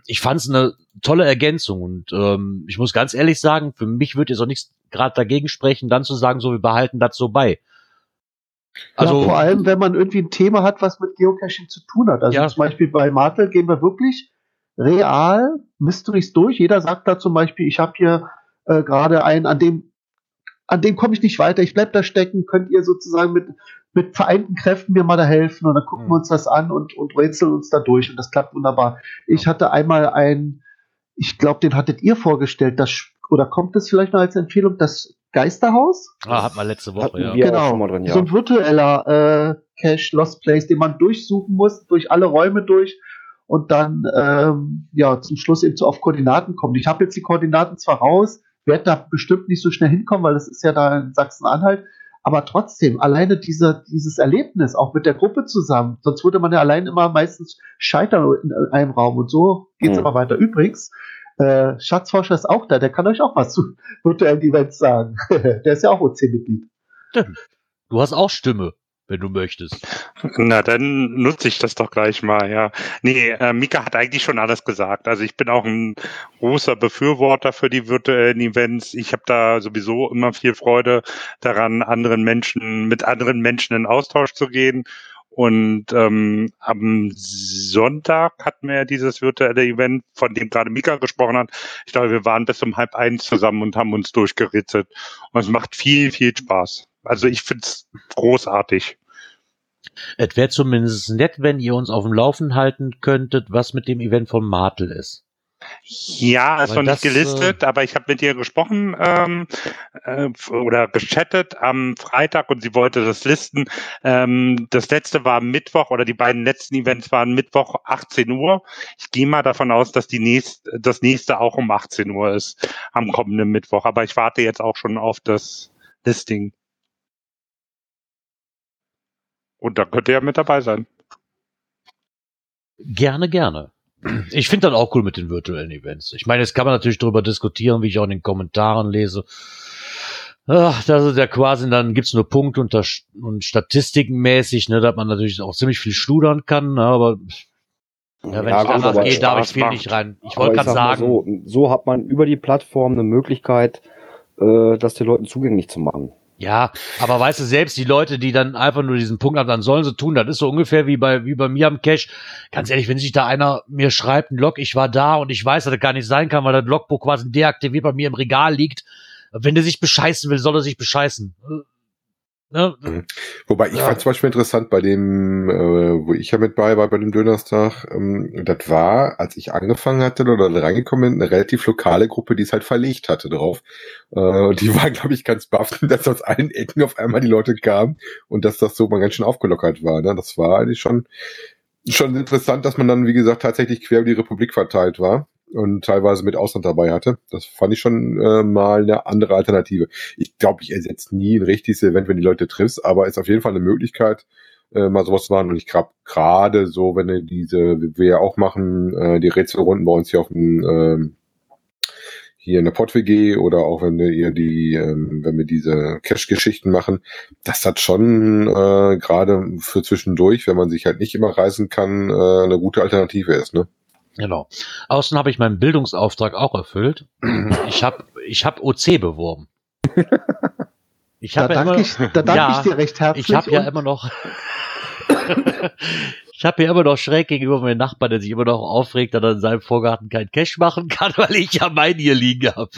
Ich fand es eine tolle Ergänzung und ähm, ich muss ganz ehrlich sagen, für mich wird jetzt auch nichts gerade dagegen sprechen, dann zu sagen, so wir behalten das so bei. Also ja, vor allem, wenn man irgendwie ein Thema hat, was mit Geocaching zu tun hat. Also ja. zum Beispiel bei Martel gehen wir wirklich real Mysteries durch. Jeder sagt da zum Beispiel, ich habe hier äh, gerade einen, an dem, an dem komme ich nicht weiter, ich bleib da stecken, könnt ihr sozusagen mit, mit vereinten Kräften mir mal da helfen und dann gucken wir uns das an und, und rätseln uns da durch und das klappt wunderbar. Ich hatte einmal ein, ich glaube, den hattet ihr vorgestellt, das, oder kommt es vielleicht noch als Empfehlung, das Geisterhaus. Ah, hat man letzte Woche, ja. Genau, drin, ja. so ein virtueller äh, Cache Lost Place, den man durchsuchen muss, durch alle Räume durch und dann ähm, ja zum Schluss eben zu auf Koordinaten kommt. Ich habe jetzt die Koordinaten zwar raus, werde da bestimmt nicht so schnell hinkommen, weil das ist ja da in Sachsen-Anhalt, aber trotzdem, alleine dieser, dieses Erlebnis, auch mit der Gruppe zusammen, sonst würde man ja allein immer meistens scheitern in einem Raum und so geht's mhm. immer weiter. Übrigens, äh, Schatzforscher ist auch da, der kann euch auch was zu virtuellen Events sagen. der ist ja auch OC-Mitglied. Du hast auch Stimme, wenn du möchtest. Na, dann nutze ich das doch gleich mal, ja. Nee, äh, Mika hat eigentlich schon alles gesagt. Also ich bin auch ein großer Befürworter für die virtuellen Events. Ich habe da sowieso immer viel Freude daran, anderen Menschen, mit anderen Menschen in Austausch zu gehen und ähm, am Sonntag hatten wir dieses virtuelle Event, von dem gerade Mika gesprochen hat. Ich glaube, wir waren bis um halb eins zusammen und haben uns durchgeritzelt. Und es macht viel, viel Spaß. Also ich find's großartig. Es wäre zumindest nett, wenn ihr uns auf dem Laufen halten könntet, was mit dem Event von Martel ist. Ja, ist noch nicht gelistet, äh, aber ich habe mit ihr gesprochen ähm, äh, oder gechattet am Freitag und sie wollte das listen. Ähm, das letzte war Mittwoch oder die beiden letzten Events waren Mittwoch 18 Uhr. Ich gehe mal davon aus, dass die nächst, das nächste auch um 18 Uhr ist am kommenden Mittwoch. Aber ich warte jetzt auch schon auf das Listing. Und da könnt ihr ja mit dabei sein. Gerne, gerne ich finde das auch cool mit den virtuellen Events. Ich meine, jetzt kann man natürlich darüber diskutieren, wie ich auch in den Kommentaren lese. Ach, das ist ja quasi, dann gibt's nur Punkte und, und Statistikenmäßig, ne, dass man natürlich auch ziemlich viel studern kann, ne, aber ja, wenn ja, ich danach gehe, darf ich viel nicht rein. Ich wollte gerade sagen. So, so hat man über die Plattform eine Möglichkeit, äh, das den Leuten zugänglich zu machen. Ja, aber weißt du, selbst die Leute, die dann einfach nur diesen Punkt haben, dann sollen sie tun. Das ist so ungefähr wie bei, wie bei mir am Cache. Ganz ehrlich, wenn sich da einer mir schreibt, ein Log, ich war da und ich weiß, dass das gar nicht sein kann, weil das Logbuch quasi deaktiviert bei mir im Regal liegt. Wenn der sich bescheißen will, soll er sich bescheißen. Ne? Mhm. Wobei ich Ja. fand zum Beispiel interessant bei dem, äh, wo ich ja mit bei war, bei dem Dönerstag, ähm, das war, als ich angefangen hatte oder reingekommen bin, eine relativ lokale Gruppe, die es halt verlegt hatte drauf. Äh, und die waren, glaube ich, ganz baff, dass aus allen Ecken auf einmal die Leute kamen und dass das so mal ganz schön aufgelockert war. Ne? Das war eigentlich schon, schon interessant, dass man dann, wie gesagt, tatsächlich quer über die Republik verteilt war und teilweise mit Ausland dabei hatte. Das fand ich schon äh, mal eine andere Alternative. Ich glaube, ich ersetze nie ein richtiges Event, wenn die Leute triffst, aber ist auf jeden Fall eine Möglichkeit, äh, mal sowas zu machen. Und ich glaube, gerade so, wenn du diese, wie wir ja auch machen, äh, die Rätselrunden bei uns hier auf dem ähm, hier in der Pott-WG oder auch wenn wir ihr die, ähm, wenn wir diese Cash-Geschichten machen, das schon äh, gerade für zwischendurch, wenn man sich halt nicht immer reisen kann, äh, eine gute Alternative ist, ne? Genau. Außen habe ich meinen Bildungsauftrag auch erfüllt. Ich habe ich hab OC beworben. Ich Da habe ja danke immer, ich, da danke Ja, ich dir recht herzlich. ich habe ja immer noch ich habe ja immer noch schräg gegenüber meinem Nachbarn, der sich immer noch aufregt, dass er in seinem Vorgarten kein Cash machen kann, weil ich ja meinen hier liegen habe.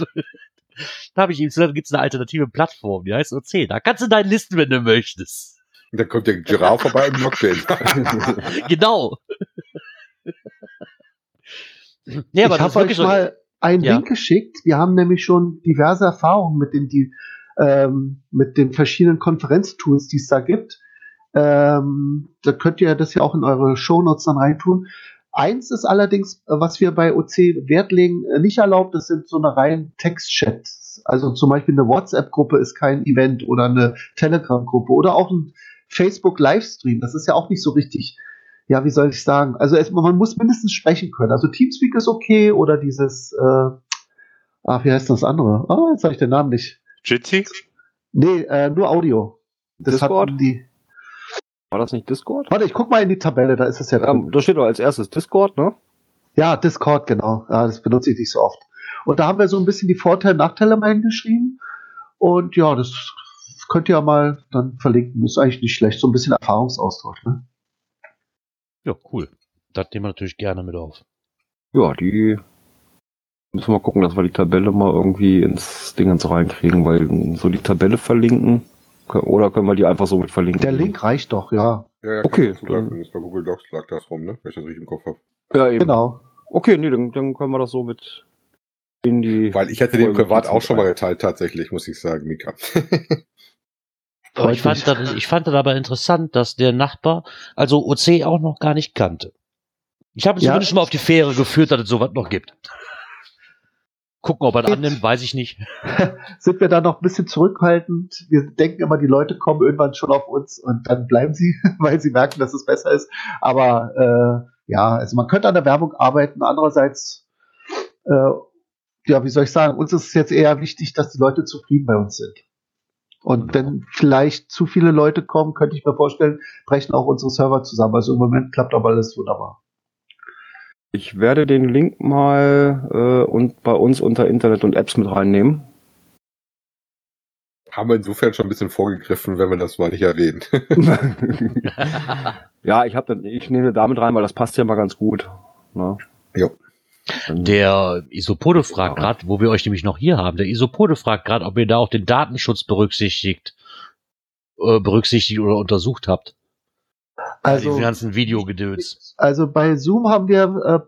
Da habe ich ihm gesagt, gibt es eine alternative Plattform, die heißt OC. Da kannst du deinen listen, wenn du möchtest. Und dann kommt der Giraffe vorbei und blockt den. Genau. Nee, ich aber das habe euch so. mal einen Ja. Link geschickt. Wir haben nämlich schon diverse Erfahrungen mit den, die, ähm, mit den verschiedenen Konferenztools, die es da gibt. Ähm, da könnt ihr das ja auch in eure Shownotes dann reintun. Eins ist allerdings, was wir bei OC Wert legen, äh, nicht erlaubt, das sind so eine reinen Textchats. Also zum Beispiel eine WhatsApp-Gruppe ist kein Event oder eine Telegram-Gruppe oder auch ein Facebook-Livestream. Das ist ja auch nicht so richtig ja, wie soll ich sagen? Also es, man muss mindestens sprechen können. Also Teamspeak ist okay oder dieses, äh, ach, wie heißt das andere? Ah, jetzt habe ich den Namen nicht. Jitsi? Nee, äh, nur Audio. Das Discord? die. War das nicht Discord? Warte, ich guck mal in die Tabelle, da ist es ja Ja, drin. da steht doch als erstes Discord, ne? Ja, Discord, genau. Ja, das benutze ich nicht so oft. Und da haben wir so ein bisschen die Vorteile, Nachteile mal hingeschrieben. Und ja, das könnt ihr ja mal dann verlinken. Ist eigentlich nicht schlecht. So ein bisschen Erfahrungsaustausch, ne? Ja, cool. Das nehmen wir natürlich gerne mit auf. Ja, die müssen wir gucken, dass wir die Tabelle mal irgendwie ins Dingens reinkriegen, weil so die Tabelle verlinken, oder können wir die einfach so mit verlinken? Der Link reicht doch, ja. Ja, ja, Okay, zugreifen. ist bei Google Docs lag das rum, ne? Wenn ich das richtig im Kopf habe. Ja, eben. Genau. Okay, nee, dann, dann können wir das so mit in die. Weil ich hatte den privat auch schon mal geteilt, tatsächlich, muss ich sagen, Mika. Aber ich fand, das, ich fand das aber interessant, dass der Nachbar also OC auch noch gar nicht kannte. Ich habe ihn Ja. zumindest mal auf die Fähre geführt, dass es sowas noch gibt. Gucken, ob er annimmt, weiß ich nicht. sind wir da noch ein bisschen zurückhaltend. Wir denken immer, die Leute kommen irgendwann schon auf uns und dann bleiben sie, weil sie merken, dass es besser ist. Aber äh, ja, also man könnte an der Werbung arbeiten. Andererseits, äh, ja, wie soll ich sagen, uns ist es jetzt eher wichtig, dass die Leute zufrieden bei uns sind. Und wenn vielleicht zu viele Leute kommen, könnte ich mir vorstellen, brechen auch unsere Server zusammen. Also im Moment klappt aber alles wunderbar. Ich werde den Link mal äh, und bei uns unter Internet und Apps mit reinnehmen. Haben wir insofern schon ein bisschen vorgegriffen, wenn wir das mal nicht erwähnen. ja, ich habe ich nehme damit rein, weil das passt ja mal ganz gut. Ne? Jo. Dann- Der Isopode fragt gerade, wo wir euch nämlich noch hier haben, der Isopode fragt gerade, ob ihr da auch den Datenschutz berücksichtigt, äh, berücksichtigt oder untersucht habt. Also, Diesen ganzen Videogedöns. Also bei Zoom haben wir äh,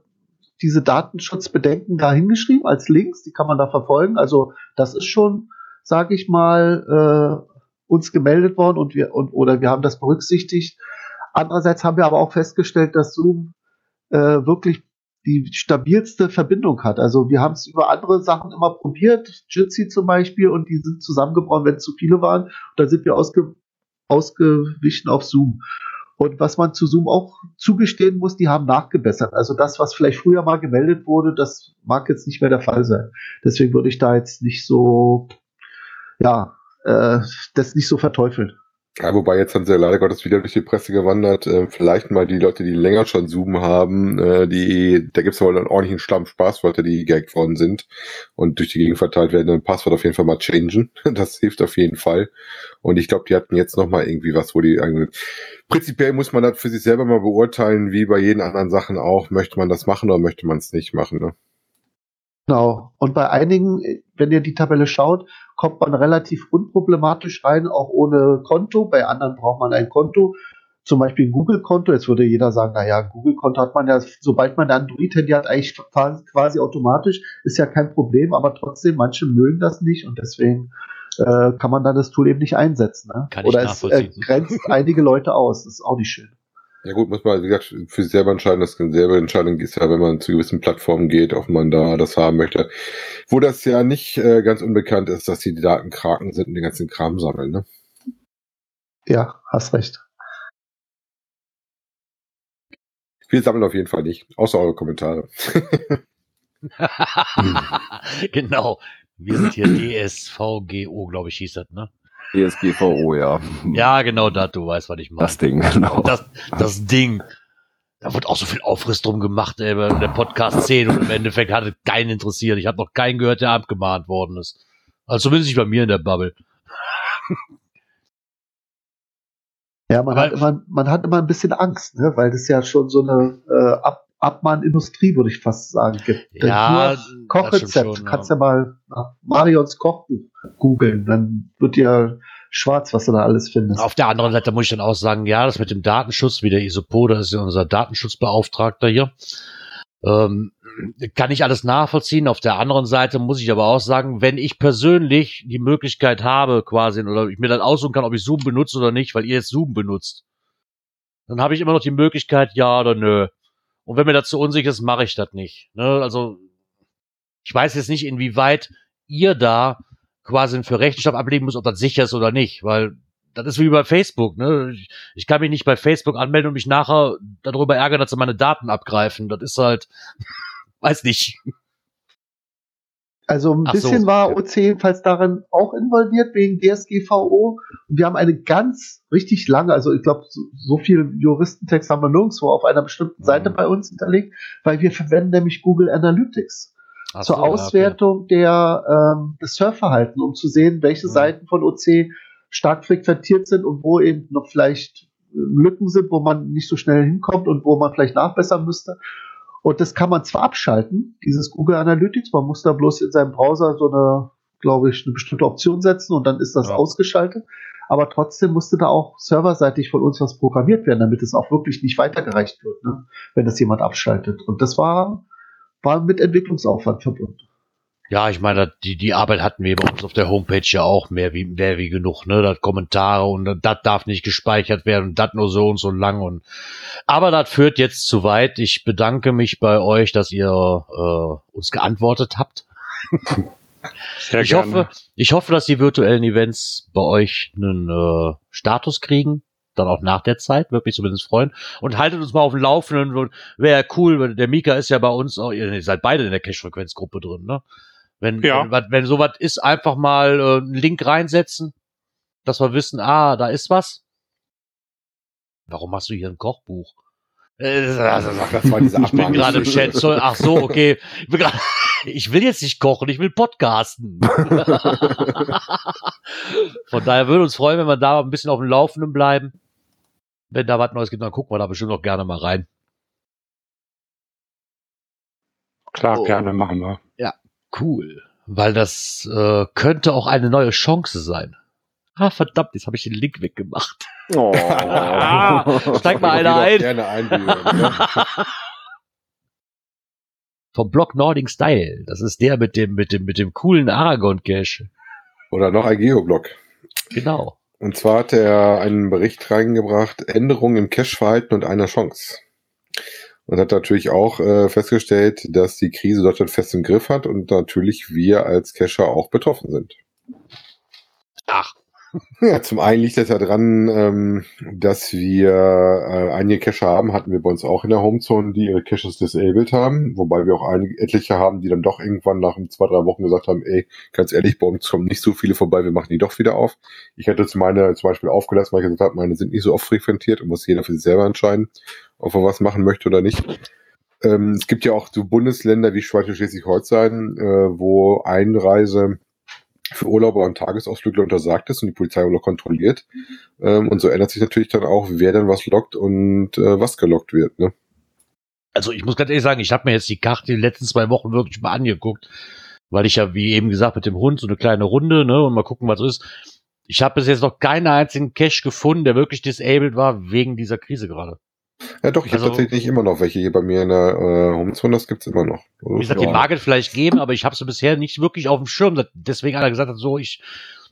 diese Datenschutzbedenken da hingeschrieben als Links, die kann man da verfolgen. Also das ist schon, sage ich mal, äh, uns gemeldet worden und wir und oder wir haben das berücksichtigt. Andererseits haben wir aber auch festgestellt, dass Zoom äh, wirklich die stabilste Verbindung hat. Also wir haben es über andere Sachen immer probiert, Jitsi zum Beispiel, und die sind zusammengebrochen, wenn es zu viele waren. Und dann sind wir ausge, ausgewichen auf Zoom. Und was man zu Zoom auch zugestehen muss, die haben nachgebessert. Also das, was vielleicht früher mal gemeldet wurde, das mag jetzt nicht mehr der Fall sein. Deswegen würde ich da jetzt nicht so, ja, äh, das nicht so verteufeln. Ja, wobei jetzt haben sie ja leider Gottes wieder durch die Presse gewandert. Äh, vielleicht mal die Leute, die länger schon Zoom haben, äh, die, da gibt's wohl einen ordentlichen Schlamm Spaßwörter, die gehackt worden sind und durch die Gegend verteilt werden, ein Passwort auf jeden Fall mal changen. Das hilft auf jeden Fall. Und ich glaube, die hatten jetzt noch mal irgendwie was, wo die eigentlich- prinzipiell muss man das für sich selber mal beurteilen, wie bei jeden anderen Sachen auch. Möchte man das machen oder möchte man es nicht machen? Ne? Genau. Und bei einigen, wenn ihr die Tabelle schaut, kommt man relativ unproblematisch rein, auch ohne Konto. Bei anderen braucht man ein Konto. Zum Beispiel ein Google-Konto. Jetzt würde jeder sagen, naja, ein Google-Konto hat man ja, sobald man ein Android-Handy hat, eigentlich quasi automatisch. Ist ja kein Problem, aber trotzdem, manche mögen das nicht und deswegen äh, kann man dann das Tool eben nicht einsetzen. Ne? Kann Oder ich es äh, grenzt einige Leute aus. Das ist auch nicht schön. Ja gut, muss man, wie gesagt, für sich selber entscheiden. Das eine selber Entscheidung ist ja, wenn man zu gewissen Plattformen geht, ob man da das haben möchte. Wo das ja nicht äh, ganz unbekannt ist, dass die Daten Kraken sind und den ganzen Kram sammeln, ne? Ja, hast recht. Wir sammeln auf jeden Fall nicht, außer eure Kommentare. genau. Wir sind hier DSVGO, glaube ich, hieß das, ne? DSGVO, ja. Ja, genau das, du weißt, was ich meine. Das Ding, genau. Das, das Ding. Da wird auch so viel Aufriss drum gemacht, ey, bei der Podcast 10 und im Endeffekt hat es keinen interessiert. Ich habe noch keinen gehört, der abgemahnt worden ist. Also zumindest nicht bei mir in der Bubble. Ja, man hat, immer, man hat immer ein bisschen Angst, ne? weil das ja schon so eine äh, Ab Abmahnindustrie, würde ich fast sagen, gibt. Ja, Nur Kochrezept. Schon, Kannst ja mal Marions Kochbuch googeln, dann wird dir schwarz, was du da alles findest. Auf der anderen Seite muss ich dann auch sagen, ja, das mit dem Datenschutz, wie der Isopo, das ist ja unser Datenschutzbeauftragter hier. Ähm, kann ich alles nachvollziehen. Auf der anderen Seite muss ich aber auch sagen, wenn ich persönlich die Möglichkeit habe, quasi, oder ich mir dann aussuchen kann, ob ich Zoom benutze oder nicht, weil ihr jetzt Zoom benutzt, dann habe ich immer noch die Möglichkeit, ja oder nö. Und wenn mir das zu unsicher ist, mache ich das nicht. Ne? Also ich weiß jetzt nicht, inwieweit ihr da quasi für Rechenschaft ablegen müsst, ob das sicher ist oder nicht, weil das ist wie bei Facebook, ne? Ich, ich, kann mich nicht bei Facebook anmelden und mich nachher darüber ärgern, dass sie meine Daten abgreifen. Das ist halt, weiß nicht. Also ein Ach bisschen so. war OC jedenfalls darin auch involviert wegen DSGVO. Und wir haben eine ganz richtig lange, also ich glaube, so, so, viel Juristentext haben wir nirgendwo auf einer bestimmten Seite mhm. bei uns hinterlegt, weil wir verwenden nämlich Google Analytics Ach zur so, Auswertung okay. der, ähm, des Surfverhaltens, um zu sehen, welche mhm. Seiten von OC stark frequentiert sind und wo eben noch vielleicht äh, Lücken sind, wo man nicht so schnell hinkommt und wo man vielleicht nachbessern müsste. Und das kann man zwar abschalten, dieses Google Analytics, man muss da bloß in seinem Browser so eine, glaube ich, eine bestimmte Option setzen und dann ist das ja. ausgeschaltet. Aber trotzdem musste da auch serverseitig von uns was programmiert werden, damit es auch wirklich nicht weitergereicht wird, ne, wenn das jemand abschaltet. Und das war, war mit Entwicklungsaufwand verbunden. Ja, ich meine, die, die Arbeit hatten wir bei uns auf der Homepage ja auch mehr wie, mehr wie genug, ne? Das Kommentare und das darf nicht gespeichert werden und das nur so und so lang und aber das führt jetzt zu weit. Ich bedanke mich bei euch, dass ihr äh, uns geantwortet habt. Sehr ich gerne. hoffe, ich hoffe, dass die virtuellen Events bei euch einen äh, Status kriegen, dann auch nach der Zeit, würde mich zumindest freuen. Und haltet uns mal auf dem Laufenden. Wäre cool, der Mika ist ja bei uns, auch, ihr seid beide in der Cash-Frequenz-Gruppe drin, ne? Wenn, ja. wenn, wenn sowas ist, einfach mal äh, einen Link reinsetzen, dass wir wissen, ah, da ist was. Warum hast du hier ein Kochbuch? Äh, also, ich bin gerade im Chat. So, ach so, okay. Ich, grad, ich, will jetzt nicht kochen, ich will podcasten. Von daher würde uns freuen, wenn wir da ein bisschen auf dem Laufenden bleiben. Wenn da was Neues gibt, dann gucken wir da bestimmt noch gerne mal rein. Klar, oh. gerne machen wir. Cool. Weil das äh, könnte auch eine neue Chance sein. Ah, verdammt, jetzt habe ich den Link weggemacht. Oh. Steig mal einer ein. Gerne einwühlen, Vom Blog Nording Style. Das ist der mit dem, mit dem, mit dem coolen Aragon-Cache. Oder noch ein Geoblog. Genau. Und zwar hat er einen Bericht reingebracht, Änderungen im Cache-Verhalten und einer Chance und hat natürlich auch äh, festgestellt, dass die Krise Deutschland fest im Griff hat und natürlich wir als Cacher auch betroffen sind. Ach. Ja, zum einen liegt das ja dran, ähm, dass wir äh, einige Cacher haben, hatten wir bei uns auch in der Homezone, die ihre Caches disabled haben, wobei wir auch einige, etliche haben, die dann doch irgendwann nach zwei, drei Wochen gesagt haben, ey, ganz ehrlich, bei uns kommen nicht so viele vorbei, wir machen die doch wieder auf. Ich hätte jetzt meine zum Beispiel aufgelassen, weil ich gesagt habe, meine sind nicht so oft frequentiert und muss jeder für sich selber entscheiden ob er was machen möchte oder nicht. Ähm, es gibt ja auch so Bundesländer wie Schleswig-Holstein, äh, wo Einreise für Urlauber und Tagesausflügler untersagt ist und die Polizei auch kontrolliert. Ähm, und so ändert sich natürlich dann auch, wer dann was lockt und äh, was gelockt wird. Ne? also ich muss ganz ehrlich sagen, ich habe mir jetzt die Karte die letzten zwei Wochen wirklich mal angeguckt, weil ich ja, wie eben gesagt, mit dem Hund so eine kleine Runde, ne, und mal gucken, was ist. Ich habe bis jetzt noch keinen einzigen Cache gefunden, der wirklich disabled war wegen dieser Krise gerade. Ja, doch, ich Also- habe tatsächlich immer noch welche hier bei mir in der äh, Homezone, das gibt's immer noch. Wie gesagt, die mag es vielleicht geben, aber ich habe sie bisher nicht wirklich auf dem Schirm. Deswegen hat er gesagt, so, ich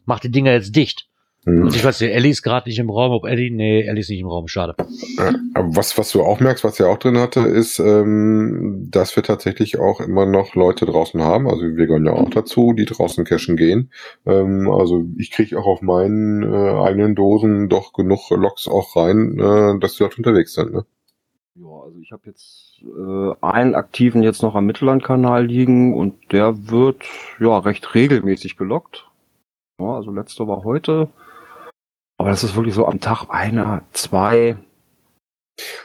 mach die Dinger jetzt dicht. Also ich weiß nicht, Ellie ist gerade nicht im Raum. Ob Ellie? Nee, Ellie ist nicht im Raum. Schade. Aber was, was du auch merkst, was er auch drin hatte, ist, ähm, dass wir tatsächlich auch immer noch Leute draußen haben. Also wir gehören ja auch dazu, die draußen cashen gehen. Ähm, also ich kriege auch auf meinen äh, eigenen Dosen doch genug Loks auch rein, äh, dass die Leute unterwegs sind. Ne? Ja, also ich habe jetzt äh, einen aktiven jetzt noch am Mittellandkanal liegen und der wird ja recht regelmäßig gelockt. Ja, also letzte war heute. Aber das ist wirklich so am Tag einer, zwei.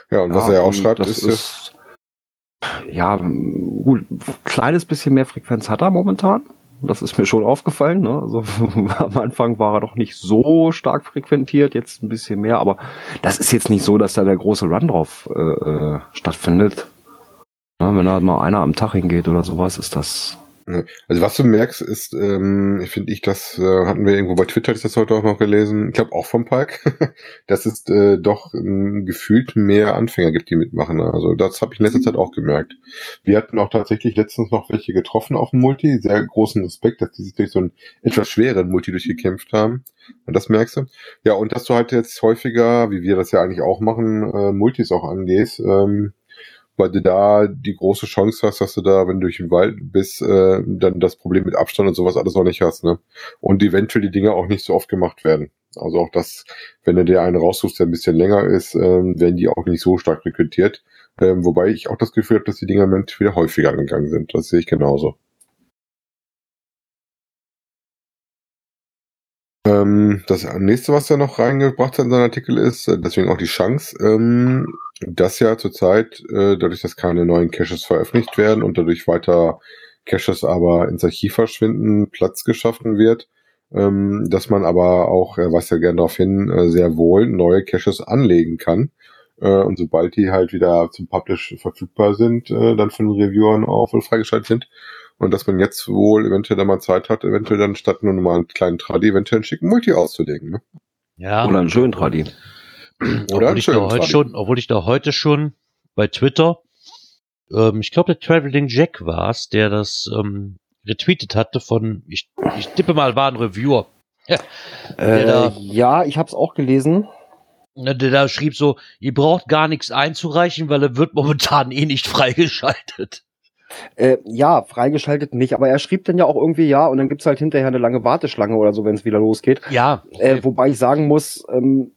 Ja, und was Ja, er ja auch schreibt, das ist, ist ja gut, kleines bisschen mehr Frequenz hat er momentan. Das ist mir schon aufgefallen. Ne? Also, am Anfang war er doch nicht so stark frequentiert, jetzt ein bisschen mehr, aber das ist jetzt nicht so, dass da der große Run drauf äh, äh, stattfindet. Ja, wenn da mal einer am Tag hingeht oder sowas, ist das. Also was du merkst, ist, ähm, finde ich, das äh, hatten wir irgendwo bei Twitter, ist das heute auch noch gelesen, ich glaube auch vom Park, dass es äh, doch ähm, gefühlt mehr Anfänger gibt, die mitmachen. ne? Also das habe ich in letzter Zeit auch gemerkt. Wir hatten auch tatsächlich letztens noch welche getroffen auf dem Multi, sehr großen Respekt, dass die sich durch so einen etwas schweren Multi durchgekämpft haben. Und das merkst du. Ja, und dass du halt jetzt häufiger, wie wir das ja eigentlich auch machen, äh, Multis auch angehst, ähm, weil du da die große Chance hast, dass du da, wenn du durch den Wald bist, äh, dann das Problem mit Abstand und sowas alles auch nicht hast, ne? Und eventuell die Dinge auch nicht so oft gemacht werden. Also auch das, wenn du dir einen raussuchst, der ein bisschen länger ist, ähm, werden die auch nicht so stark rekrutiert. Ähm, wobei ich auch das Gefühl habe, dass die Dinger im Moment wieder häufiger angegangen sind. Das sehe ich genauso. Ähm, das nächste, was er noch reingebracht hat in seinen Artikel ist, äh, deswegen auch die Chance, ähm, dass ja zurzeit, äh, dadurch, dass keine neuen Caches veröffentlicht werden und dadurch weiter Caches aber ins Archiv verschwinden, Platz geschaffen wird, ähm, dass man aber auch, er weist ja gerne darauf hin, äh, sehr wohl neue Caches anlegen kann. Äh, und sobald die halt wieder zum Publish verfügbar sind, äh, dann von den Reviewern auch wohl freigeschaltet sind. Und dass man jetzt wohl eventuell dann mal Zeit hat, eventuell dann statt nur mal einen kleinen Tradi, eventuell einen schicken Multi auszulegen. Ne? Ja. Oder einen schönen Tradi. obwohl, einen ich da heute Tradi. schon, obwohl ich da heute schon bei Twitter, ähm, ich glaube, der Traveling Jack war es, der das ähm, retweetet hatte von, ich, ich tippe mal, war ein Reviewer. Der Äh, da- ja, ich habe es auch gelesen. Der da schrieb so, ihr braucht gar nichts einzureichen, weil er wird momentan eh nicht freigeschaltet. Äh, ja, freigeschaltet nicht, aber er schrieb dann ja auch irgendwie ja und dann gibt's halt hinterher eine lange Warteschlange oder so, wenn es wieder losgeht. Ja, Äh, wobei ich sagen muss, ähm,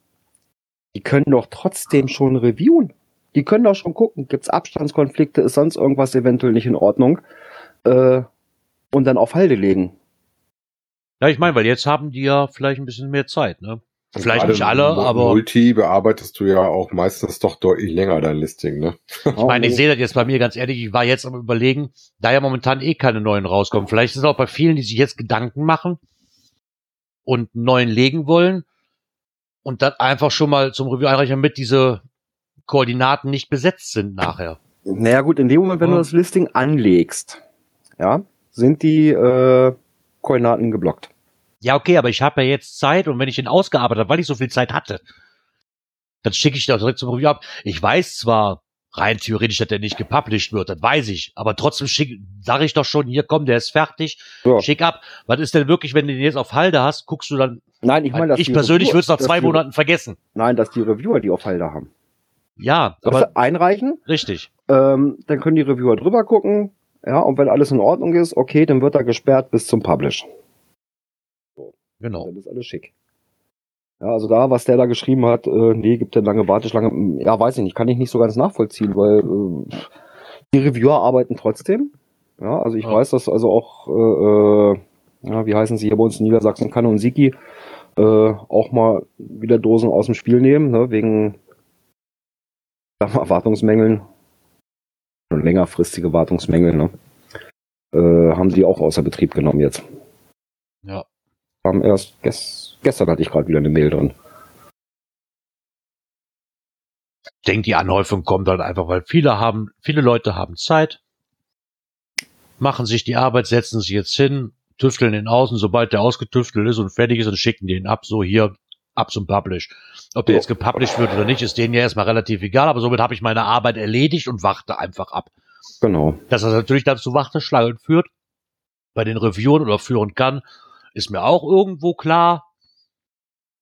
die können doch trotzdem schon reviewen. Die können doch schon gucken, gibt's Abstandskonflikte, ist sonst irgendwas eventuell nicht in Ordnung äh, und dann auf Halde legen. ja, ich meine, weil jetzt haben die ja vielleicht ein bisschen mehr Zeit, ne? Vielleicht nicht alle, aber Multi bearbeitest du ja auch meistens doch deutlich länger dein Listing, ne? ich meine, ich sehe das jetzt bei mir ganz ehrlich, ich war jetzt am überlegen, da ja momentan eh keine neuen rauskommen. Vielleicht ist es auch bei vielen, die sich jetzt Gedanken machen und einen neuen legen wollen und dann einfach schon mal zum Review einreichen, damit diese Koordinaten nicht besetzt sind nachher. Naja gut, in dem Moment, wenn Ja. du das Listing anlegst, ja, sind die äh, Koordinaten geblockt. Ja, okay, aber ich habe ja jetzt Zeit und wenn ich ihn ausgearbeitet habe, weil ich so viel Zeit hatte, dann schicke ich das direkt zum Review ab. Ich weiß zwar rein theoretisch, dass der nicht gepublished wird, das weiß ich, aber trotzdem schick, sage ich doch schon, hier komm, der ist fertig, Ja. schick ab. Was ist denn wirklich, wenn du den jetzt auf Halde hast, guckst du dann, Nein, ich meine, ich persönlich würde es nach zwei die- Monaten vergessen. Nein, dass die Reviewer die auf Halde haben. Ja, Aber aber einreichen, richtig. ähm, dann können die Reviewer drüber gucken, ja, und wenn alles in Ordnung ist, okay, dann wird er gesperrt bis zum Publish. Genau. Dann ist alles schick. Ja, also da, was der da geschrieben hat, äh, nee, gibt eine lange Warteschlange, hm, ja, weiß ich nicht, kann ich nicht so ganz nachvollziehen, weil äh, die Reviewer arbeiten trotzdem. Ja, also ich Ja. weiß, dass also auch, äh, äh, ja, wie heißen sie hier bei uns in Niedersachsen, Kanne und Siki, äh, auch mal wieder Dosen aus dem Spiel nehmen, ne, wegen mal, Wartungsmängeln, schon längerfristige Wartungsmängel, ne, äh, haben die auch außer Betrieb genommen jetzt. Ja. Haben erst gest gestern hatte ich gerade wieder eine Mail drin. denke, die Anhäufung kommt halt einfach, weil viele haben, viele Leute haben Zeit, machen sich die Arbeit, setzen sich jetzt hin, tüfteln den außen, sobald der ausgetüftelt ist und fertig ist und schicken den ab, so hier, ab zum Publish. Ob der jetzt gepublished wird oder nicht, ist denen ja erstmal relativ egal, aber somit habe ich meine Arbeit erledigt und warte einfach ab. Genau. Dass das natürlich dann zu Warteschlangen führt, bei den Reviewern oder führen kann, ist mir auch irgendwo klar.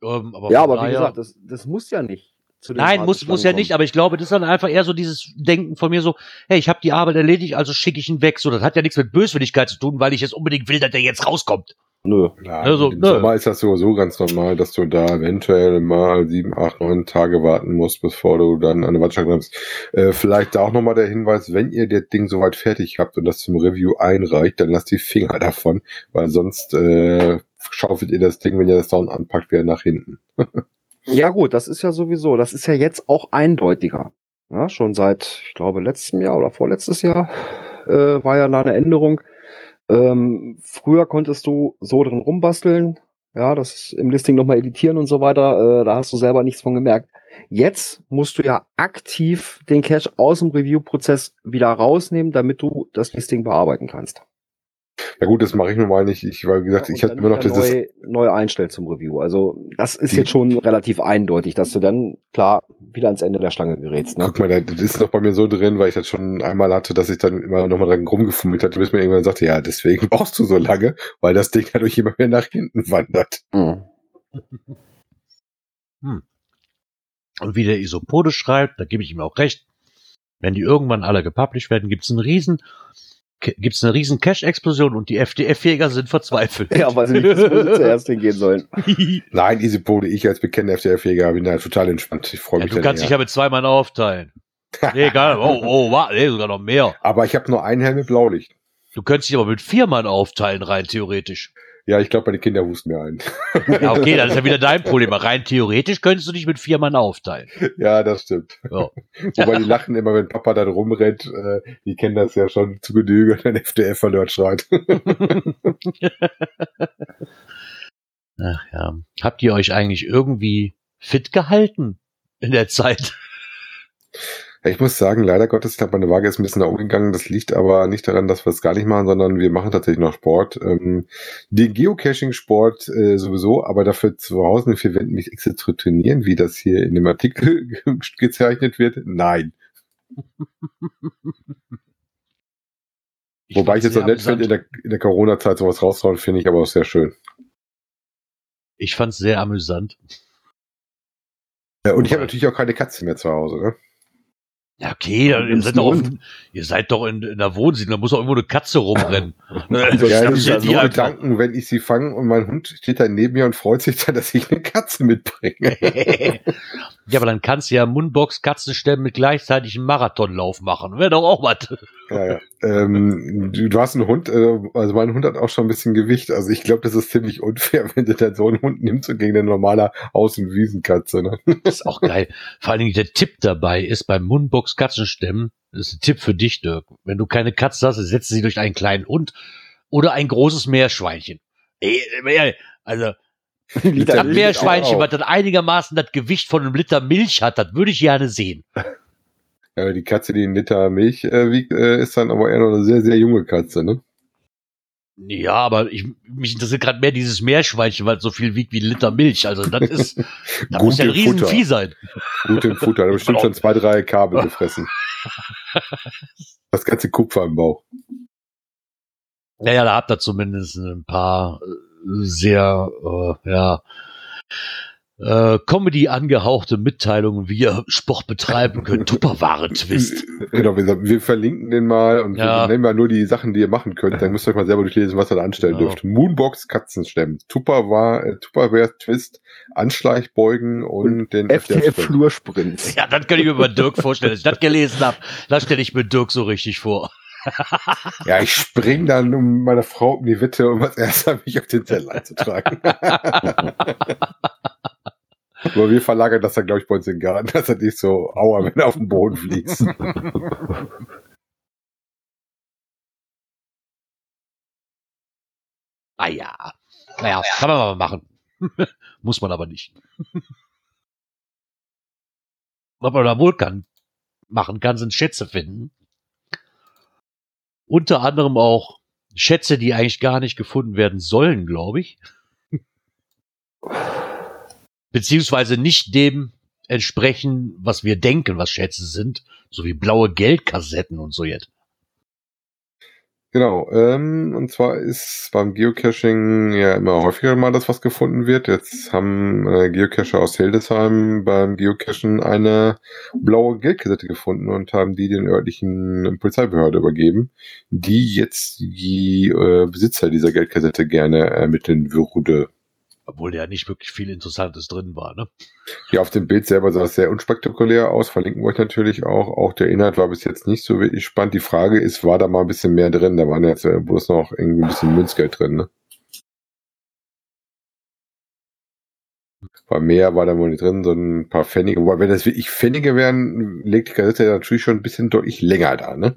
Ähm, aber ja, aber daher, wie gesagt, das, das muss ja nicht. Nein, muss, muss ja nicht, aber ich glaube, das ist dann einfach eher so dieses Denken von mir so, hey, ich habe die Arbeit erledigt, also schicke ich ihn weg. So, das hat ja nichts mit Böswilligkeit zu tun, weil ich jetzt unbedingt will, dass der jetzt rauskommt. Nö. Ja, also, Im nö. Sommer ist das sowieso ganz normal, dass du da eventuell mal sieben, acht, neun Tage warten musst, bevor du dann an der Warteschlange kommst. Äh, vielleicht da auch nochmal der Hinweis, wenn ihr das Ding soweit fertig habt und das zum Review einreicht, dann lasst die Finger davon, weil sonst äh, schaufelt ihr das Ding, wenn ihr das Down anpackt, wieder nach hinten. Ja gut, das ist ja sowieso, das ist ja jetzt auch eindeutiger. Ja, schon seit, ich glaube, letztem Jahr oder vorletztes Jahr äh, war ja da eine Änderung. Ähm, früher konntest du so drin rumbasteln, ja, das im Listing nochmal editieren und so weiter, äh, da hast du selber nichts von gemerkt. Jetzt musst du ja aktiv den Cache aus dem Review-Prozess wieder rausnehmen, damit du das Listing bearbeiten kannst. Ja gut, das mache ich normal nicht. Ich, weil wie gesagt, ja, ich hatte immer noch dieses neu, neu einstellt zum Review. Also das ist jetzt schon relativ eindeutig, dass du dann klar wieder ans Ende der Schlange gerätst. Ne? Guck mal, das ist noch bei mir so drin, weil ich das schon einmal hatte, dass ich dann immer noch mal dran rumgefummelt hatte, bis mir irgendwann sagte, ja, deswegen brauchst du so lange, weil das Ding dadurch immer mehr nach hinten wandert. Hm. hm. Und wie der Isopode schreibt, da gebe ich ihm auch recht, wenn die irgendwann alle gepublished werden, gibt es einen riesen gibt es eine riesen Cash-Explosion und die FDF-Jäger sind verzweifelt. Ja, weil sie nicht wissen, wo sie zuerst hingehen sollen. Nein, Easy Pole, ich als bekennender FDF-Jäger bin da total entspannt. Ich freue mich. Ja, du kannst dich ja mit zwei Mann aufteilen. nee, egal. Oh, oh, warte, nee, sogar noch mehr. Aber ich habe nur einen Helm mit Blaulicht. Du könntest dich aber mit vier Mann aufteilen, rein theoretisch. Ja, ich glaube, meine Kinder husten mir ein. Ja, okay, dann ist ja wieder dein Problem. Rein theoretisch könntest du dich mit vier Mann aufteilen. Ja, das stimmt. Ja. Wobei die lachen immer, wenn Papa dann rumrennt. Äh, die kennen das ja schon zu Genüge, wenn FDF alert schreit. Ach ja. Habt ihr euch eigentlich irgendwie fit gehalten in der Zeit? Ich muss sagen, leider Gottes, ich glaube, meine Waage ist ein bisschen nach oben gegangen. Das liegt aber nicht daran, dass wir es gar nicht machen, sondern wir machen tatsächlich noch Sport. Ähm, den Geocaching-Sport äh, sowieso, aber dafür zu Hause in vier Wänden mich extra zu trainieren, wie das hier in dem Artikel gezeichnet wird. Nein. Ich Wobei ich jetzt so nett finde, in der, in der Corona-Zeit sowas raushauen, finde ich aber auch sehr schön. Ich fand es sehr amüsant. Ja, und ich habe natürlich auch keine Katze mehr zu Hause, ne? Ja, okay, ihr seid, doch auf, ihr seid doch in, in der Wohnsiedlung, da muss doch irgendwo eine Katze rumrennen. also, ja, das ist ja so Gedanken, wenn ich sie fange und mein Hund steht da neben mir und freut sich dann, dass ich eine Katze mitbringe. ja, aber dann kannst du ja Mundbox Katzenstämmen mit gleichzeitig einen Marathonlauf machen. Wäre doch auch was. Ja, ja. Ähm, du, du, hast einen Hund, äh, also mein Hund hat auch schon ein bisschen Gewicht. Also ich glaube, das ist ziemlich unfair, wenn du dann so einen Hund nimmst und gegen eine normale Haus- und Wiesenkatze. Ne? Das ist auch geil. Vor allen Dingen der Tipp dabei ist beim Mundbox Katzenstemmen, das ist ein Tipp für dich, Dirk. Wenn du keine Katze hast, setze sie durch einen kleinen Hund oder ein großes Meerschweinchen. Ey, also das Meerschweinchen, was dann einigermaßen das Gewicht von einem Liter Milch hat, das würde ich gerne sehen. Ja, die Katze, die einen Liter Milch äh, wiegt, äh, ist dann aber eher noch eine sehr, sehr junge Katze, ne? Ja, aber ich, mich interessiert gerade mehr dieses Meerschweinchen, weil es so viel wiegt wie ein Liter Milch. Also das ist, da muss ja ein Riesenvieh sein. Gut im Futter, da bestimmt schon zwei, drei Kabel gefressen. das ganze Kupfer im Bauch. Naja, da habt ihr zumindest ein paar äh, sehr, äh, ja, äh, Comedy angehauchte Mitteilungen, wie ihr Sport betreiben könnt. Tupperware-Twist. Genau, wir, wir, verlinken den mal und ja. wir nennen mal nur die Sachen, die ihr machen könnt. Dann müsst ihr euch mal selber durchlesen, was ihr da anstellen genau. dürft. Moonbox Katzenstemmen, Tupperware, äh, Tupperware-Twist, Anschleichbeugen und, und den FTF-Flursprint. Ja, das kann ich mir bei Dirk vorstellen. Als ich das gelesen habe, das stelle ich mir Dirk so richtig vor. ja, ich spring dann um meine Frau um die Witte, um als erster mich auf den Teller einzutragen. Aber wir verlagern das dann, glaube ich, bei uns in den Garten, dass er nicht so aua, wenn er auf den Boden fliegt. ah ja. Naja, kann man mal machen. Muss man aber nicht. was man da wohl kann, machen kann, sind Schätze finden. Unter anderem auch Schätze, die eigentlich gar nicht gefunden werden sollen, glaube ich. Beziehungsweise nicht dem entsprechen, was wir denken, was Schätze sind, so wie blaue Geldkassetten und so jetzt. Genau, ähm, und zwar ist beim Geocaching ja immer häufiger mal das, was gefunden wird. Jetzt haben äh, Geocacher aus Hildesheim beim Geocachen eine blaue Geldkassette gefunden und haben die den örtlichen Polizeibehörde übergeben, die jetzt die äh, Besitzer dieser Geldkassette gerne ermitteln würde. Obwohl ja nicht wirklich viel Interessantes drin war, ne? Ja, auf dem Bild selber sah es sehr unspektakulär aus. Verlinken wir euch natürlich auch. Auch der Inhalt war bis jetzt nicht so wirklich spannend. Die Frage ist, war da mal ein bisschen mehr drin? Da waren jetzt äh, bloß noch irgendwie ein bisschen Münzgeld drin, ne? Weil mehr war da wohl nicht drin, so ein paar Pfennige. Wobei, wenn das wirklich Pfennige wären, legt die Kassette natürlich schon ein bisschen deutlich länger da, ne?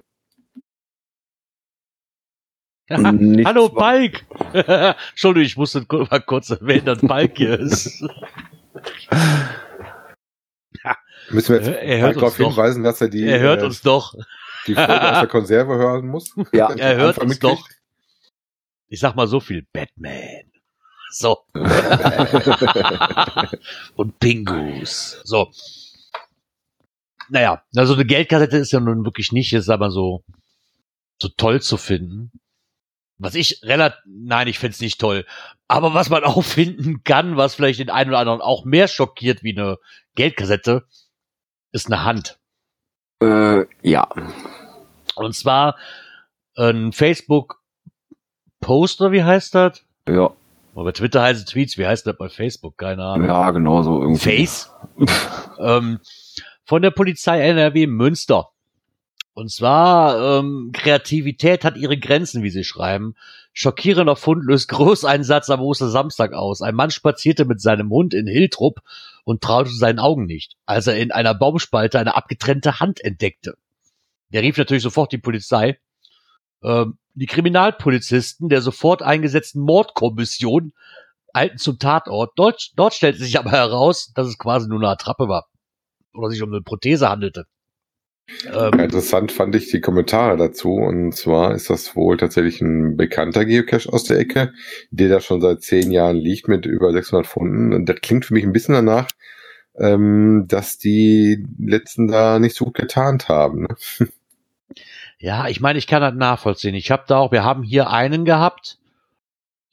Nichts Hallo Balk! Entschuldigung, ich musste mal kurz erwähnen, dass Balk hier ist. Müssen wir jetzt Er hört darauf uns doch. hinweisen, dass er die, er hört äh, uns doch. die Folge aus der Konserve hören muss? Ja, Er hört uns mitkriegt? doch. Ich sag mal so viel. Batman. So. Und Pingus. So. Naja, also eine Geldkassette ist ja nun wirklich nicht, ist aber so, so toll zu finden. Was ich relativ, nein, ich find's nicht toll. Aber was man auch finden kann, was vielleicht den einen oder anderen auch mehr schockiert wie eine Geldkassette, ist eine Hand. Äh, ja. Und zwar ein Facebook-Post, oder wie heißt das? Ja, Aber bei Twitter heißt es Tweets, wie heißt das bei Facebook? Keine Ahnung. ja, genau so irgendwie. Face? ähm, von der Polizei NRW Münster. Und zwar, ähm, Kreativität hat ihre Grenzen, wie sie schreiben. Schockierender Fund löst Großeinsatz am Ostersamstag aus. Ein Mann spazierte mit seinem Hund in Hiltrup und traute seinen Augen nicht, als er in einer Baumspalte eine abgetrennte Hand entdeckte. Der rief natürlich sofort die Polizei. Ähm, die Kriminalpolizisten der sofort eingesetzten Mordkommission eilten zum Tatort. Dort, dort stellte sich aber heraus, dass es quasi nur eine Attrappe war. Oder sich um eine Prothese handelte. Ähm, interessant fand ich die Kommentare dazu. Und zwar ist das wohl tatsächlich ein bekannter Geocache aus der Ecke, der da schon seit zehn Jahren liegt mit über 600 Funden. Und das klingt für mich ein bisschen danach, ähm, dass die letzten da nicht so gut getarnt haben. Ne? ja, ich meine, ich kann das nachvollziehen. Ich habe da auch, wir haben hier einen gehabt,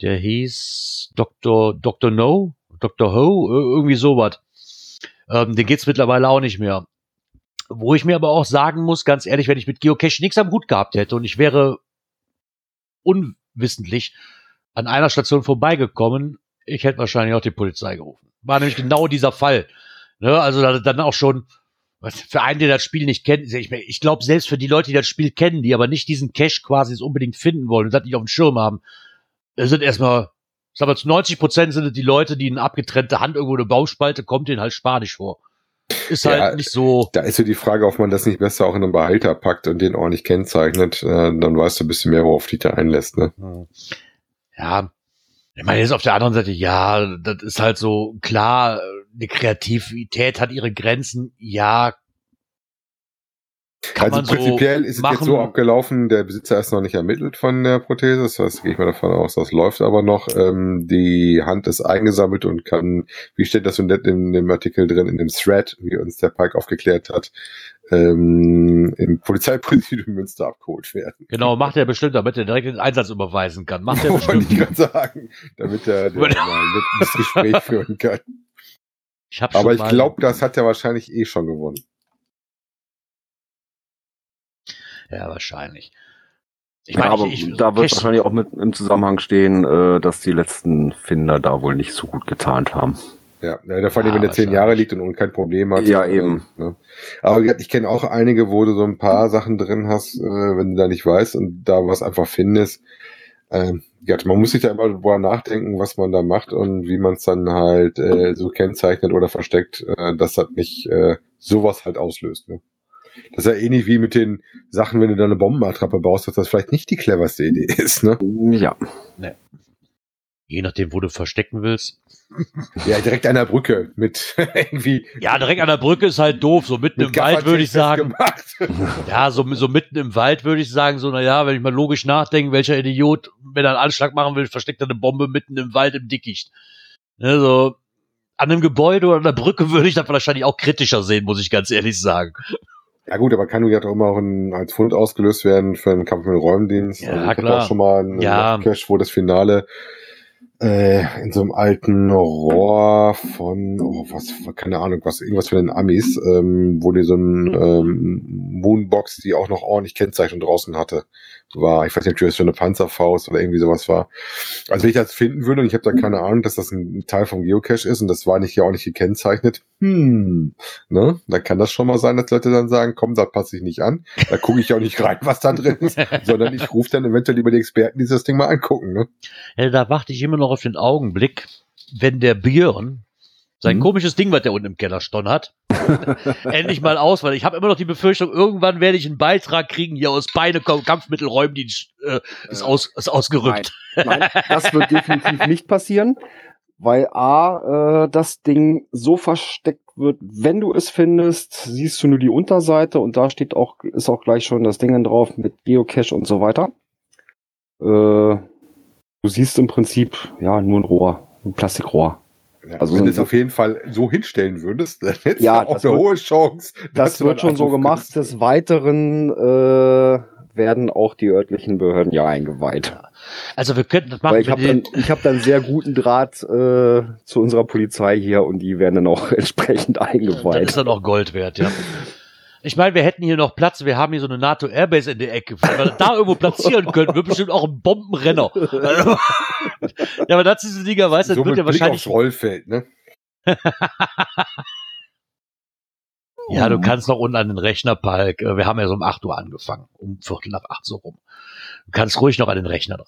der hieß Dr. Dr. No, Dr. Ho, ir- irgendwie sowas. Ähm, den geht's mittlerweile auch nicht mehr. Wo ich mir aber auch sagen muss, ganz ehrlich, wenn ich mit Geocache nichts am Hut gehabt hätte und ich wäre unwissentlich an einer Station vorbeigekommen, ich hätte wahrscheinlich auch die Polizei gerufen. War nämlich genau dieser Fall. Ne, also da- dann auch schon, für einen, der das Spiel nicht kennt, ich, glaube, selbst für die Leute, die das Spiel kennen, die aber nicht diesen Cache quasi unbedingt finden wollen und das nicht auf dem Schirm haben, sind erstmal, ich sag mal, zu 90 Prozent sind es die Leute, die eine abgetrennte Hand irgendwo in eine Bauspalte, kommt denen halt spanisch vor. Ist halt Ja, nicht so, Da ist so die Frage, ob man das nicht besser auch in einen Behalter packt und den ordentlich kennzeichnet. Äh, dann weißt du ein bisschen mehr, worauf dich da einlässt. Ne? ja, ich meine, jetzt auf der anderen Seite, ja, das ist halt so, klar, die Kreativität hat ihre Grenzen, ja. Kann also man so prinzipiell ist es machen. jetzt so abgelaufen, der Besitzer ist noch nicht ermittelt von der Prothese, das heißt, gehe ich mal davon aus, das läuft aber noch. Ähm, die Hand ist eingesammelt und kann, wie steht das so nett in dem Artikel drin, in dem Thread, wie uns der Pike aufgeklärt hat, ähm, im Polizeipräsidium Münster abgeholt werden. Genau, macht er bestimmt, damit er direkt den Einsatz überweisen kann. Macht er Wollte bestimmt. ich gerade sagen, damit er ein nettes Gespräch führen kann. Ich Aber ich glaube, das hat er wahrscheinlich eh schon gewonnen. Ja, wahrscheinlich. Ich ja, meine, aber ich, ich, da wird Cash- wahrscheinlich auch mit im Zusammenhang stehen, äh, dass die letzten Finder da wohl nicht so gut getarnt haben. Ja, ja vor allem, Ja, wenn der zehn. Jahre liegt und, kein Problem hat. Ja, äh, eben. Ne? Aber ich kenne auch einige, wo du so ein paar Sachen drin hast, äh, wenn du da nicht weißt und da was einfach findest. Ähm, ja, man muss sich da immer drüber nachdenken, was man da macht und wie man es dann halt äh, so kennzeichnet oder versteckt, äh, dass das nicht äh, sowas halt auslöst. Ne? Das ist ja ähnlich wie mit den Sachen, wenn du da eine Bombenattrappe baust, dass das vielleicht nicht die cleverste Idee ist. Ne? Ja. Je nachdem, wo du verstecken willst. Ja, direkt an der Brücke mit irgendwie. Ja, direkt an der Brücke ist halt doof. So mitten im Wald würde ich sagen. Ja, so, so mitten im Wald würde ich sagen, so, na ja, wenn ich mal logisch nachdenke, welcher Idiot, wenn er einen Anschlag machen will, versteckt er eine Bombe mitten im Wald im Dickicht. Also, an einem Gebäude oder an der Brücke würde ich das wahrscheinlich auch kritischer sehen, muss ich ganz ehrlich sagen. Ja gut, aber kann ja doch immer auch ein, als Fund ausgelöst werden für einen Kampf mit dem Räumdienst. Ja, also ich klar. hatte auch schon mal einen Ja. Cache, wo das Finale äh, in so einem alten Rohr von, oh, was, keine Ahnung, was, irgendwas von den Amis, ähm, wo die so ein ähm, Moonbox, die auch noch ordentlich Kennzeichnung draußen hatte, war, ich weiß nicht, ob das für eine Panzerfaust oder irgendwie sowas war. Also wenn ich das finden würde und ich habe da keine Ahnung, dass das ein Teil vom Geocache ist und das war nicht ja auch nicht gekennzeichnet, hm, ne, dann kann das schon mal sein, dass Leute dann sagen, komm, da passe ich nicht an, da gucke ich auch nicht rein, was da drin ist, sondern ich rufe dann eventuell lieber die Experten, die das Ding mal angucken, ne? Ja, da warte ich immer noch auf den Augenblick, wenn der Björn sein Mhm. komisches Ding, was der unten im Keller stehen hat, endlich mal aus, weil ich habe immer noch die Befürchtung, irgendwann werde ich einen Beitrag kriegen hier aus Beine Kampfmittelräumen, die äh, ist, aus, ist ausgerückt. Nein, das wird definitiv nicht passieren, weil A, äh, das Ding so versteckt wird, wenn du es findest, siehst du nur die Unterseite und da steht auch, ist auch gleich schon das Ding drauf mit Geocache und so weiter. Äh, du siehst im Prinzip, ja, nur ein Rohr, ein Plastikrohr. Ja, Also wenn du es auf jeden Fall so hinstellen würdest, dann hättest Ja, du auch das eine wird- hohe Chance. dass Das du wird schon so gemacht. Des Weiteren äh, werden auch die örtlichen Behörden ja eingeweiht. Also wir könnten das machen. Weil ich habe dann, ich hab dann sehr guten Draht äh, zu unserer Polizei hier und die werden dann auch entsprechend das eingeweiht. ist dann auch Gold wert, ja. Ich meine, wir hätten hier noch Platz, wir haben hier so eine NATO Airbase in der Ecke. Wenn wir da irgendwo platzieren könnten, wird bestimmt auch ein Bombenrenner. Ja, aber das diese Dinger, weißt du, so das wird ja wahrscheinlich. aufs Rollfeld, ne? Ja, du kannst noch unten an den Rechner, Palk. Äh, Wir haben ja so um 8 Uhr angefangen. Um Viertel nach 8 so rum. Du kannst ruhig noch an den Rechner dran.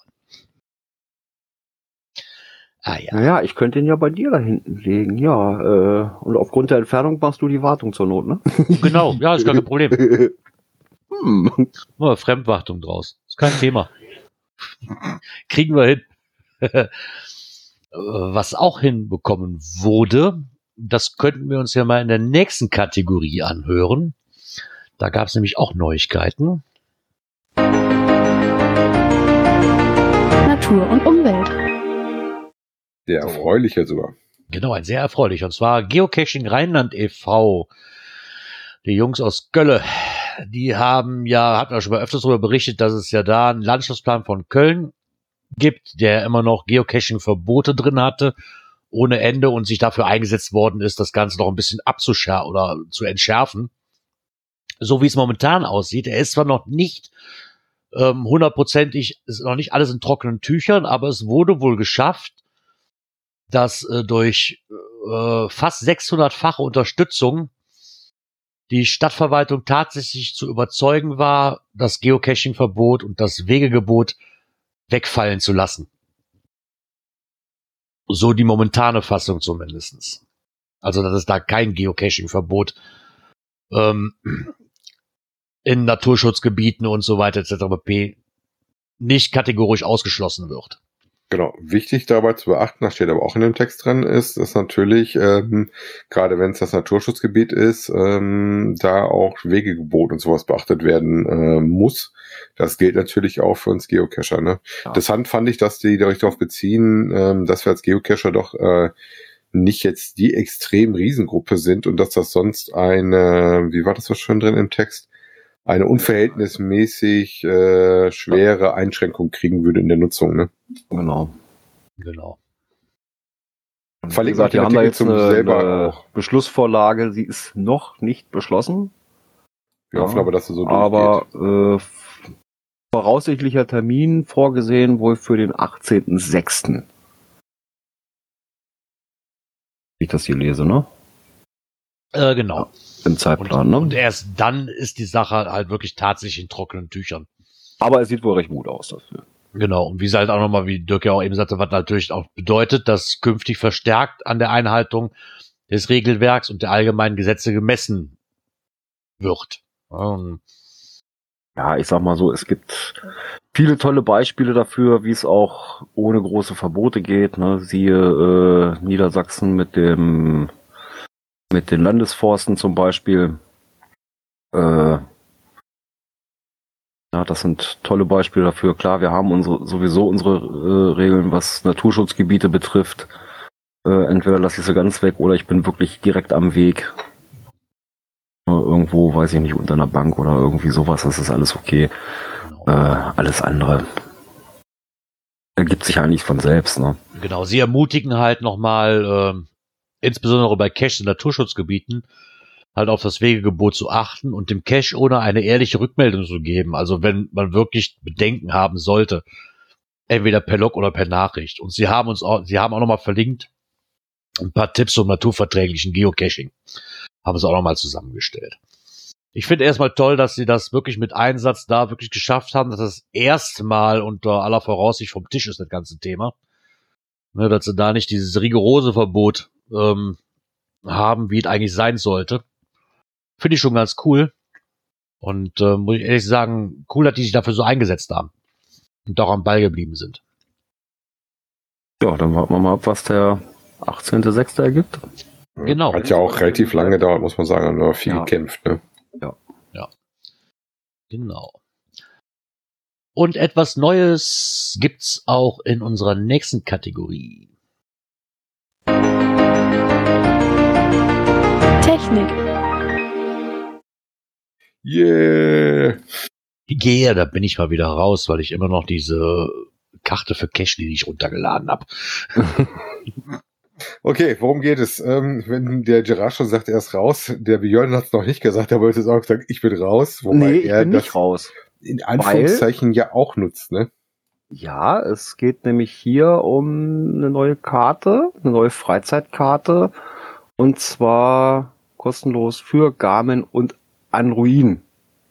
Ah ja. Naja, ich könnte ihn ja bei dir da hinten legen, ja. Äh, und aufgrund der Entfernung machst du die Wartung zur Not, ne? Genau, ja, ist gar kein Problem. hm. Nur Fremdwartung draus. Ist kein Thema. Kriegen wir hin. Was auch hinbekommen wurde, das könnten wir uns ja mal in der nächsten Kategorie anhören. Da gab es nämlich auch Neuigkeiten. Natur und Umwelt. Der erfreuliche sogar. Genau, ein sehr erfreulich. Und zwar Geocaching Rheinland e.V. Die Jungs aus Gölle, die haben ja, hatten wir schon mal öfters darüber berichtet, dass es ja da einen Landschaftsplan von Köln gibt, der immer noch Geocaching-Verbote drin hatte, ohne Ende und sich dafür eingesetzt worden ist, das Ganze noch ein bisschen abzuschärfen oder zu entschärfen. So wie es momentan aussieht, er ist zwar noch nicht ähm, hundertprozentig, ist noch nicht alles in trockenen Tüchern, aber es wurde wohl geschafft, dass äh, durch äh, fast 600-fache Unterstützung die Stadtverwaltung tatsächlich zu überzeugen war, das Geocaching-Verbot und das Wegegebot wegfallen zu lassen. So die momentane Fassung zumindestens. Also, dass es da kein Geocaching-Verbot ähm, in Naturschutzgebieten und so weiter etc. nicht kategorisch ausgeschlossen wird. Genau. Wichtig dabei zu beachten, das steht aber auch in dem Text drin, ist, dass natürlich, ähm, gerade wenn es das Naturschutzgebiet ist, ähm, da auch Wegegebot und sowas beachtet werden äh, muss. Das gilt natürlich auch für uns Geocacher. Ne? Ja. Interessant fand ich, dass die sich darauf beziehen, ähm, dass wir als Geocacher doch äh, nicht jetzt die extrem Riesengruppe sind und dass das sonst eine, wie war das so schön drin im Text, eine unverhältnismäßig äh, schwere Einschränkung kriegen würde in der Nutzung. Ne? Genau. Genau. Verlinkt gesagt, wir haben da jetzt zum eine, selber eine auch. Beschlussvorlage, sie ist noch nicht beschlossen. Wir Ja, hoffen aber, dass es so durchgeht. Aber äh, voraussichtlicher Termin vorgesehen wohl für den 18.06. Wie ich das hier lese, ne? Äh, genau. Im Und, Zeitplan, und ne? erst dann ist die Sache halt wirklich tatsächlich in trockenen Tüchern. Aber es sieht wohl recht gut aus dafür. Genau. Und wie es halt auch nochmal, wie Dirk ja auch eben sagte, was natürlich auch bedeutet, dass künftig verstärkt an der Einhaltung des Regelwerks und der allgemeinen Gesetze gemessen wird. Ja, und ja, ich sag mal so, es gibt viele tolle Beispiele dafür, wie es auch ohne große Verbote geht. Ne? Siehe äh, Niedersachsen mit dem mit den Landesforsten zum Beispiel. Äh, ja, das sind tolle Beispiele dafür. Klar, wir haben unsere sowieso unsere äh, Regeln, was Naturschutzgebiete betrifft. Äh, entweder lasse ich sie ganz weg oder ich bin wirklich direkt am Weg. Äh, irgendwo, weiß ich nicht, unter einer Bank oder irgendwie sowas, das ist alles okay. Äh, alles andere ergibt sich eigentlich von selbst. Ne? Genau, sie ermutigen halt nochmal, äh, insbesondere bei Cache in Naturschutzgebieten, halt auf das Wegegebot zu achten und dem Cache ohne eine ehrliche Rückmeldung zu geben. Also wenn man wirklich Bedenken haben sollte, entweder per Log oder per Nachricht. Und sie haben uns auch, sie haben auch nochmal verlinkt ein paar Tipps zum naturverträglichen Geocaching. Haben sie auch nochmal zusammengestellt. Ich finde erstmal toll, dass sie das wirklich mit Einsatz da wirklich geschafft haben, dass das erstmal unter aller Voraussicht vom Tisch ist, das ganze Thema. Ne, dass sie da nicht dieses rigorose Verbot ähm, haben, wie es eigentlich sein sollte. Finde ich schon ganz cool. Und äh, muss ich ehrlich sagen, cool, dass die sich dafür so eingesetzt haben. Und auch am Ball geblieben sind. Ja, dann warten wir mal ab, was der 18.06. ergibt. Genau. Hat ja auch relativ lange gedauert, muss man sagen, nur viel Ja. gekämpft. Ne? Genau. Und etwas Neues gibt's auch in unserer nächsten Kategorie. Technik. Yeah! Gehe, da bin ich mal wieder raus, weil ich immer noch diese Karte für Cash, die ich runtergeladen habe. Okay, worum geht es? Ähm, wenn der Gerard schon sagt, er ist raus, der Björn hat es noch nicht gesagt, er wollte es auch sagen, ich bin raus, wobei nee, ich er bin das nicht raus. in Anführungszeichen ja auch nutzt, ne? Ja, es geht nämlich hier um eine neue Karte, eine neue Freizeitkarte. Und zwar kostenlos für Garmin und Android.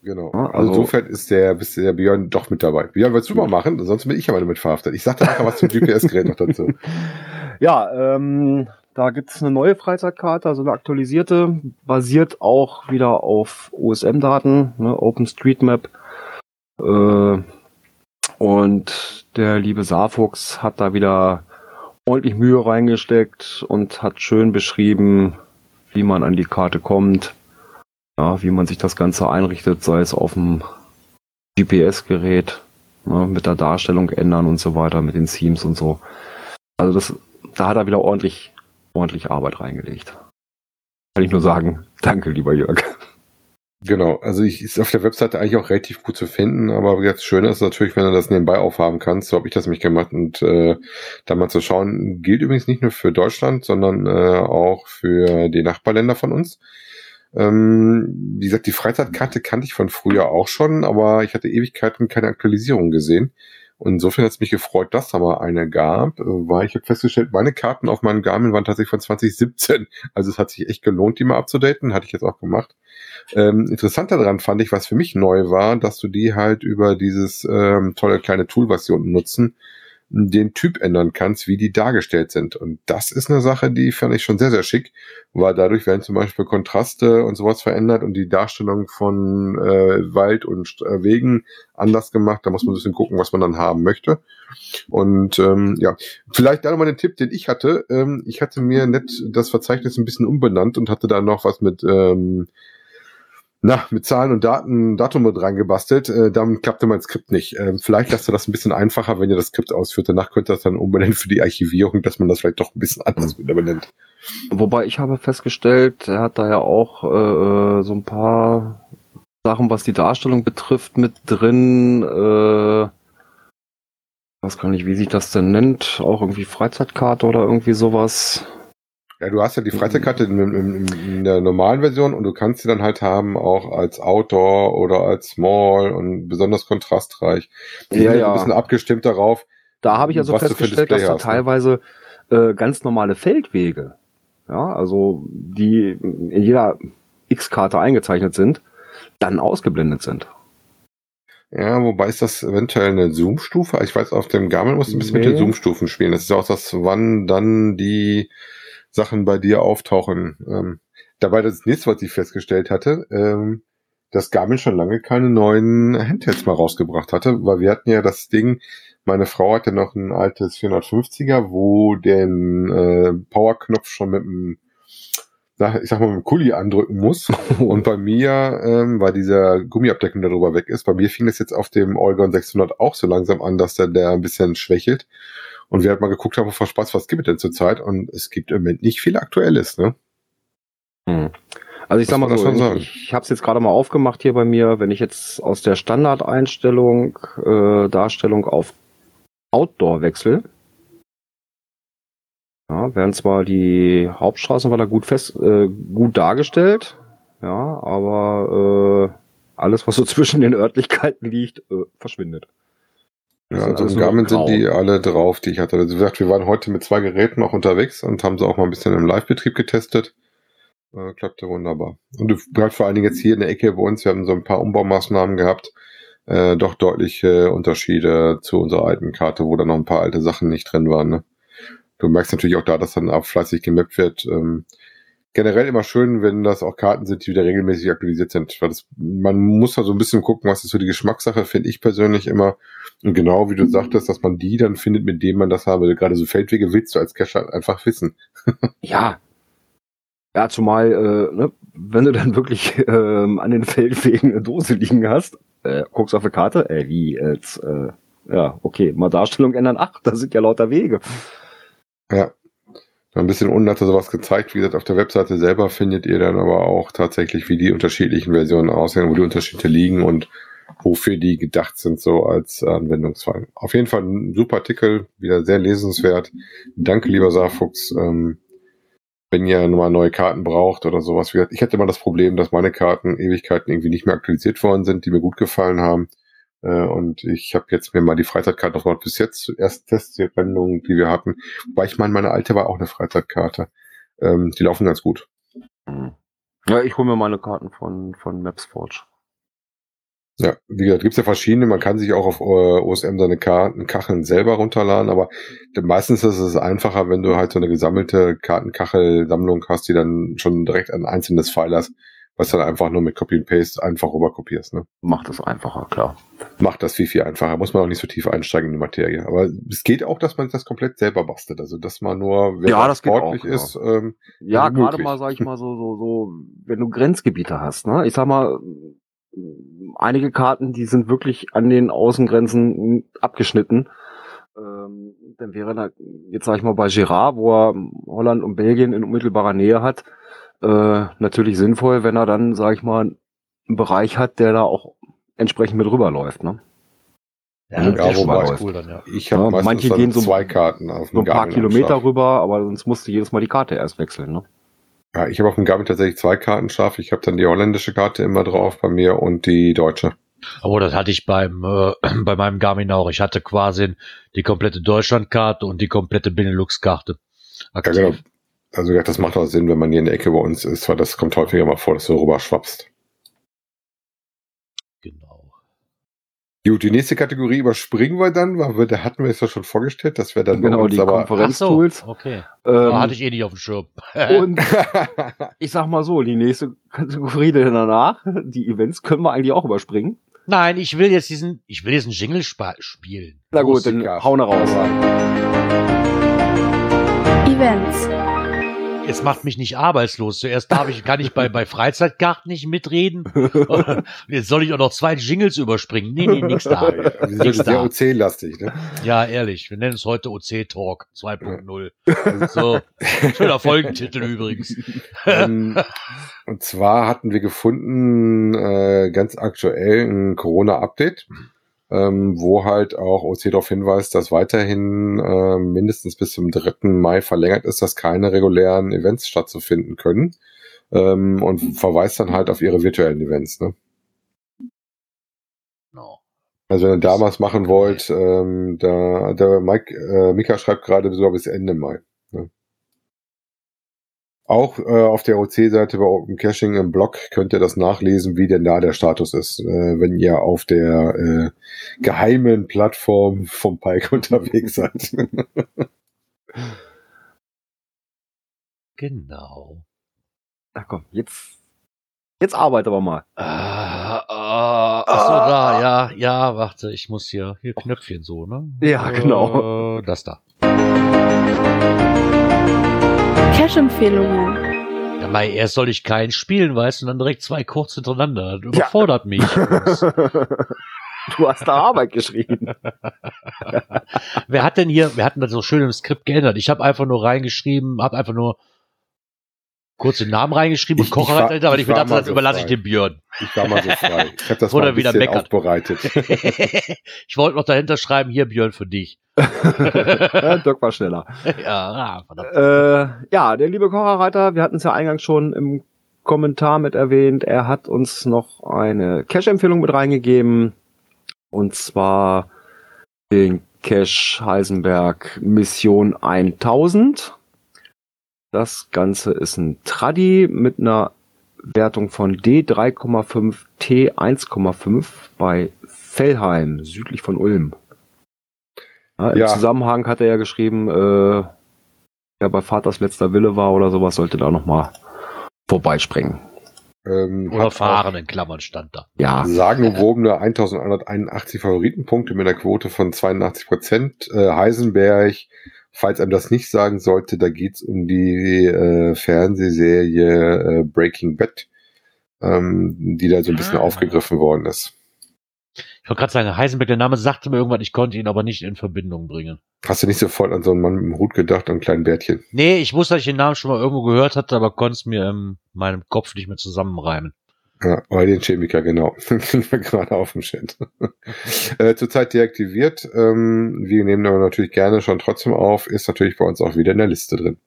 Genau. Ja, also, also- insofern ist der, bist der Björn doch mit dabei. Björn, willst du mal machen? Sonst bin ich aber damit verhaftet. Ich sag dir nachher was zum GPS-Gerät noch dazu. Ja, ähm, da gibt's eine neue Freizeitkarte, also eine aktualisierte, basiert auch wieder auf OSM-Daten, ne, OpenStreetMap. Äh, und der liebe Saarfuchs hat da wieder ordentlich Mühe reingesteckt und hat schön beschrieben, wie man an die Karte kommt, ja, wie man sich das Ganze einrichtet, sei es auf dem GPS-Gerät, ne, mit der Darstellung ändern und so weiter, mit den Themes und so. Also das, da hat er wieder ordentlich, ordentlich Arbeit reingelegt. Kann ich nur sagen, danke, lieber Jörg. Genau, also ich ist auf der Webseite eigentlich auch relativ gut zu finden, aber jetzt schön ist natürlich, wenn du das nebenbei aufhaben kannst. So habe ich das nämlich gemacht und äh, da mal zu schauen, gilt übrigens nicht nur für Deutschland, sondern äh, auch für die Nachbarländer von uns. Ähm, wie gesagt, die Freizeitkarte kannte ich von früher auch schon, aber ich hatte Ewigkeiten keine Aktualisierung gesehen. Und insofern hat es mich gefreut, dass da mal eine gab, äh, weil ich habe festgestellt, meine Karten auf meinem Garmin waren tatsächlich von 2017. Also es hat sich echt gelohnt, die mal abzudaten, hatte ich jetzt auch gemacht. Ähm, interessanter daran fand ich, was für mich neu war, dass du die halt über dieses ähm, tolle kleine Tool, was sie unten nutzen, den Typ ändern kannst, wie die dargestellt sind. Und das ist eine Sache, die fand ich schon sehr, sehr schick, weil dadurch werden zum Beispiel Kontraste und sowas verändert und die Darstellung von äh, Wald und äh, Wegen anders gemacht. Da muss man ein bisschen gucken, was man dann haben möchte. Und ähm, ja, vielleicht da nochmal den Tipp, den ich hatte. Ähm, ich hatte mir nett das Verzeichnis ein bisschen umbenannt und hatte da noch was mit ähm, na, mit Zahlen und Daten, Datum mit reingebastelt. Äh, damit klappte mein Skript nicht. Ähm, vielleicht lasst ihr das ein bisschen einfacher, wenn ihr das Skript ausführt. Danach könnt ihr das dann umbenennen für die Archivierung, dass man das vielleicht doch ein bisschen anders wieder benennt. Wobei ich habe festgestellt, er hat da ja auch äh, so ein paar Sachen, was die Darstellung betrifft, mit drin. Äh, weiß gar nicht, wie sich das denn nennt. Auch irgendwie Freizeitkarte oder irgendwie sowas. Ja, du hast ja die Freizeitkarte in, in, in der normalen Version und du kannst sie dann halt haben auch als Outdoor oder als Small und besonders kontrastreich. Die Ja, ja. ein bisschen abgestimmt darauf. Da habe ich also festgestellt, dass da ne? teilweise äh, ganz normale Feldwege, ja, also die in jeder X-Karte eingezeichnet sind, dann ausgeblendet sind. Ja, wobei ist das eventuell eine Zoom-Stufe? Ich weiß, auf dem Garmin musst du ein bisschen mit Nee. den Zoom-Stufen spielen. Das ist auch das, wann dann die Sachen bei dir auftauchen. Ähm, dabei das nächste, was ich festgestellt hatte, ähm, dass Garmin schon lange keine neuen Handhelds mal rausgebracht hatte, weil wir hatten ja das Ding, meine Frau hatte noch ein altes 450er, wo den äh, Powerknopf schon mit dem ich sag mal, mit dem Kuli andrücken muss. Und bei mir, ähm, weil dieser Gummiabdeckung darüber weg ist, bei mir fing das jetzt auf dem Oregon 600 auch so langsam an, dass der, der ein bisschen schwächelt. Und wir halt mal geguckt haben, vor Spaß, was gibt es denn zurzeit? Und es gibt im Moment nicht viel Aktuelles, ne? Hm. Also ich sag mal so, ich, ich habe es jetzt gerade mal aufgemacht hier bei mir, wenn ich jetzt aus der Standardeinstellung äh, Darstellung auf Outdoor wechsle, ja, werden zwar die Hauptstraßen war da gut fest, äh, gut dargestellt, ja, aber äh, alles, was so zwischen den Örtlichkeiten liegt, äh, verschwindet. Ja, also in Garmin sind die alle drauf, die ich hatte. Also wie gesagt, wir waren heute mit zwei Geräten auch unterwegs und haben sie auch mal ein bisschen im Live-Betrieb getestet. Äh, klappte wunderbar. Und gerade vor allen Dingen jetzt hier in der Ecke bei uns, wir haben so ein paar Umbaumaßnahmen gehabt, äh, doch deutliche Unterschiede zu unserer alten Karte, wo da noch ein paar alte Sachen nicht drin waren. Ne? Du merkst natürlich auch da, dass dann auch fleißig gemappt wird. Ähm, generell immer schön, wenn das auch Karten sind, die wieder regelmäßig aktualisiert sind. Weil das, man muss da so ein bisschen gucken, was ist so die Geschmackssache, finde ich persönlich immer. Und genau wie du sagtest, dass man die dann findet, mit denen man das habe. Gerade so Feldwege willst du als Cacher einfach wissen. ja, ja, zumal, äh, ne, wenn du dann wirklich ähm, an den Feldwegen eine Dose liegen hast, äh, guckst auf eine Karte, äh, wie jetzt, äh, ja, okay, mal Darstellung ändern, ach, da sind ja lauter Wege. Ja. Ein bisschen unten hat er sowas gezeigt. Wie gesagt, auf der Webseite selber findet ihr dann aber auch tatsächlich, wie die unterschiedlichen Versionen aussehen, wo die Unterschiede liegen und wofür die gedacht sind, so als Anwendungsfall. Auf jeden Fall ein super Artikel, wieder sehr lesenswert. Danke, lieber Saarfuchs. Ähm, wenn ihr nochmal neue Karten braucht oder sowas. Ich hatte immer das Problem, dass meine Karten Ewigkeiten irgendwie nicht mehr aktualisiert worden sind, die mir gut gefallen haben. Äh, und ich habe jetzt mir mal die Freizeitkarte noch mal bis jetzt erst Testsendungen, die wir hatten. Weil ich meine, meine alte war auch eine Freizeitkarte. Ähm, die laufen ganz gut. Hm. Ja, ich hole mir meine Karten von, von MapsForge. Ja, wie gesagt, gibt's ja verschiedene. Man kann sich auch auf äh, OSM seine Karten, Kacheln selber runterladen, aber meistens ist es einfacher, wenn du halt so eine gesammelte Kartenkachelsammlung hast, die dann schon direkt ein einzelnes File hast, was dann einfach nur mit Copy and Paste einfach rüber kopierst. Ne? Macht das einfacher, klar. Macht das viel, viel einfacher. Muss man auch nicht so tief einsteigen in die Materie. Aber es geht auch, dass man das komplett selber bastelt. Also, dass man nur, wer ja, das sportlich auch, ist. Ja, ähm, ja gerade mal, sag ich mal, so, so, so, wenn du Grenzgebiete hast, ne? Ich sag mal, einige Karten, die sind wirklich an den Außengrenzen abgeschnitten. Ähm, dann wäre da, jetzt sag ich mal, bei Girard, wo er Holland und Belgien in unmittelbarer Nähe hat, äh, natürlich sinnvoll, wenn er dann, sag ich mal, einen Bereich hat, der da auch entsprechend mit rüberläuft, ne? Ja, ja wobei, cool dann, ja. Ich habe ja, manche gehen so zwei Karten auf so ein paar Kilometer rüber, aber sonst musst du jedes Mal die Karte erst wechseln, ne? Ja, ich habe auf dem Garmin tatsächlich zwei Karten scharf. Ich habe dann die holländische Karte immer drauf bei mir und die deutsche. Aber das hatte ich beim äh, bei meinem Garmin auch. Ich hatte quasi die komplette Deutschlandkarte und die komplette Benelux-Karte. Ja, genau. Also das macht auch Sinn, wenn man hier in der Ecke bei uns ist, weil das kommt häufiger mal vor, dass du rüber schwappst. Gut, die nächste Kategorie überspringen wir dann, weil wir, da hatten wir es ja schon vorgestellt, dass wir dann genau die Konferenztools. So, okay. Ähm, hatte ich eh nicht auf dem Schirm. und ich sag mal so, die nächste Kategorie danach, die Events können wir eigentlich auch überspringen. Nein, ich will jetzt diesen, ich will jetzt einen Jingle spielen. Na gut, dann hau raus. Events jetzt macht mich nicht arbeitslos. Zuerst darf ich, kann ich bei, bei Freizeitkarten nicht mitreden. jetzt soll ich auch noch zwei Jingles überspringen. Nee, nee, nix da. Ja, die sind sehr OC-lastig, ne? Ja, ehrlich. Wir nennen es heute OC Talk 2.0. So. Schöner Folgentitel übrigens. Ähm, und zwar hatten wir gefunden, äh, ganz aktuell ein Corona-Update ähm, wo halt auch OC darauf hinweist, dass weiterhin äh, mindestens bis zum 3. Mai verlängert ist, dass keine regulären Events stattzufinden können ähm, und verweist dann halt auf ihre virtuellen Events. Ne? No. Also wenn ihr da was machen wollt, ähm, da, der Mike, äh, Mika schreibt gerade sogar bis Ende Mai. Auch äh, auf der OC-Seite bei Open Caching im Blog könnt ihr das nachlesen, wie denn da der Status ist, äh, wenn ihr auf der äh, geheimen Plattform vom Pike unterwegs seid. genau. Ach komm, jetzt Jetzt arbeite aber mal. Ah, ah, ach so, da, ja, ja, warte, ich muss hier, hier Knöpfchen so, ne? Ja, genau. Äh, das da. Cash-Empfehlungen. Ja, erst soll ich keinen spielen, weißt du, und dann direkt zwei kurz hintereinander. Das überfordert mich. Du hast da Arbeit geschrieben. wer hat denn hier, wer hat denn das so schön im Skript geändert? Ich habe einfach nur reingeschrieben, habe einfach nur kurz den Namen reingeschrieben Ich- und ich Kocher aber ich ich mir dachte, das so überlasse ich frei. dem Björn. Ich war mal so frei. Ich habe das Oder mal ein wieder bisschen meckert. aufbereitet. ich wollte noch dahinter schreiben, hier Björn für dich. Dirk war schneller. ja, ah. Äh, ja, der liebe Kocherreiter, wir hatten es ja eingangs schon im Kommentar mit erwähnt, er hat uns noch eine Cache-Empfehlung mit reingegeben. Und zwar den Cache Heisenberg Mission 1000. Das Ganze ist ein Traddy mit einer Wertung von D3,5 T1,5 bei Fellheim, südlich von Ulm. Ja, Im Ja. Zusammenhang hat er ja geschrieben, äh, der bei Vaters letzter Wille war oder sowas, sollte da nochmal vorbeispringen. Ähm, Oder fahren in Klammern stand da. Ja, auch Sagenumwobene 1181 Favoritenpunkte mit einer Quote von 82 Prozent. Äh, Heisenberg, falls einem das nicht sagen sollte, da geht's um die äh, Fernsehserie äh, Breaking Bad, ähm, die da so ein bisschen Ah. aufgegriffen worden ist. Ich wollte gerade sagen, Heisenberg, der Name sagte mir irgendwann, ich konnte ihn aber nicht in Verbindung bringen. Hast du nicht sofort an so einen Mann mit dem Hut gedacht und einen kleinen Bärtchen? Nee, ich wusste, dass ich den Namen schon mal irgendwo gehört hatte, aber konnte es mir in meinem Kopf nicht mehr zusammenreimen. Ja, oder den Chemiker, genau. Kriegen wir gerade auf dem Chat. äh, zurzeit deaktiviert. Ähm, wir nehmen aber natürlich gerne schon trotzdem auf. Ist natürlich bei uns auch wieder in der Liste drin.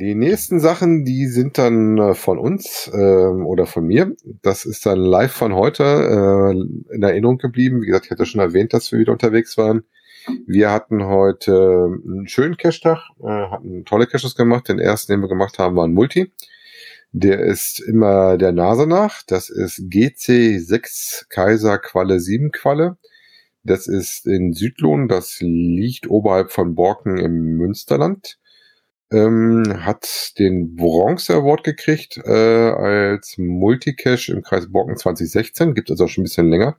Die nächsten Sachen, die sind dann äh, von uns ähm, oder von mir. Das ist dann live von heute äh, in Erinnerung geblieben. Wie gesagt, ich hatte schon erwähnt, dass wir wieder unterwegs waren. Wir hatten heute einen schönen Cache-Tag, äh, hatten tolle Caches gemacht. Den ersten, den wir gemacht haben, war ein Multi. Der ist immer der Nase nach. Das ist GC6 Kaiser Qualle 7 Qualle. Das ist in Südlohn. Das liegt oberhalb von Borken im Münsterland. Ähm, hat den Bronze Award gekriegt äh, als Multicache im Kreis Borken 2016. Gibt es auch schon ein bisschen länger.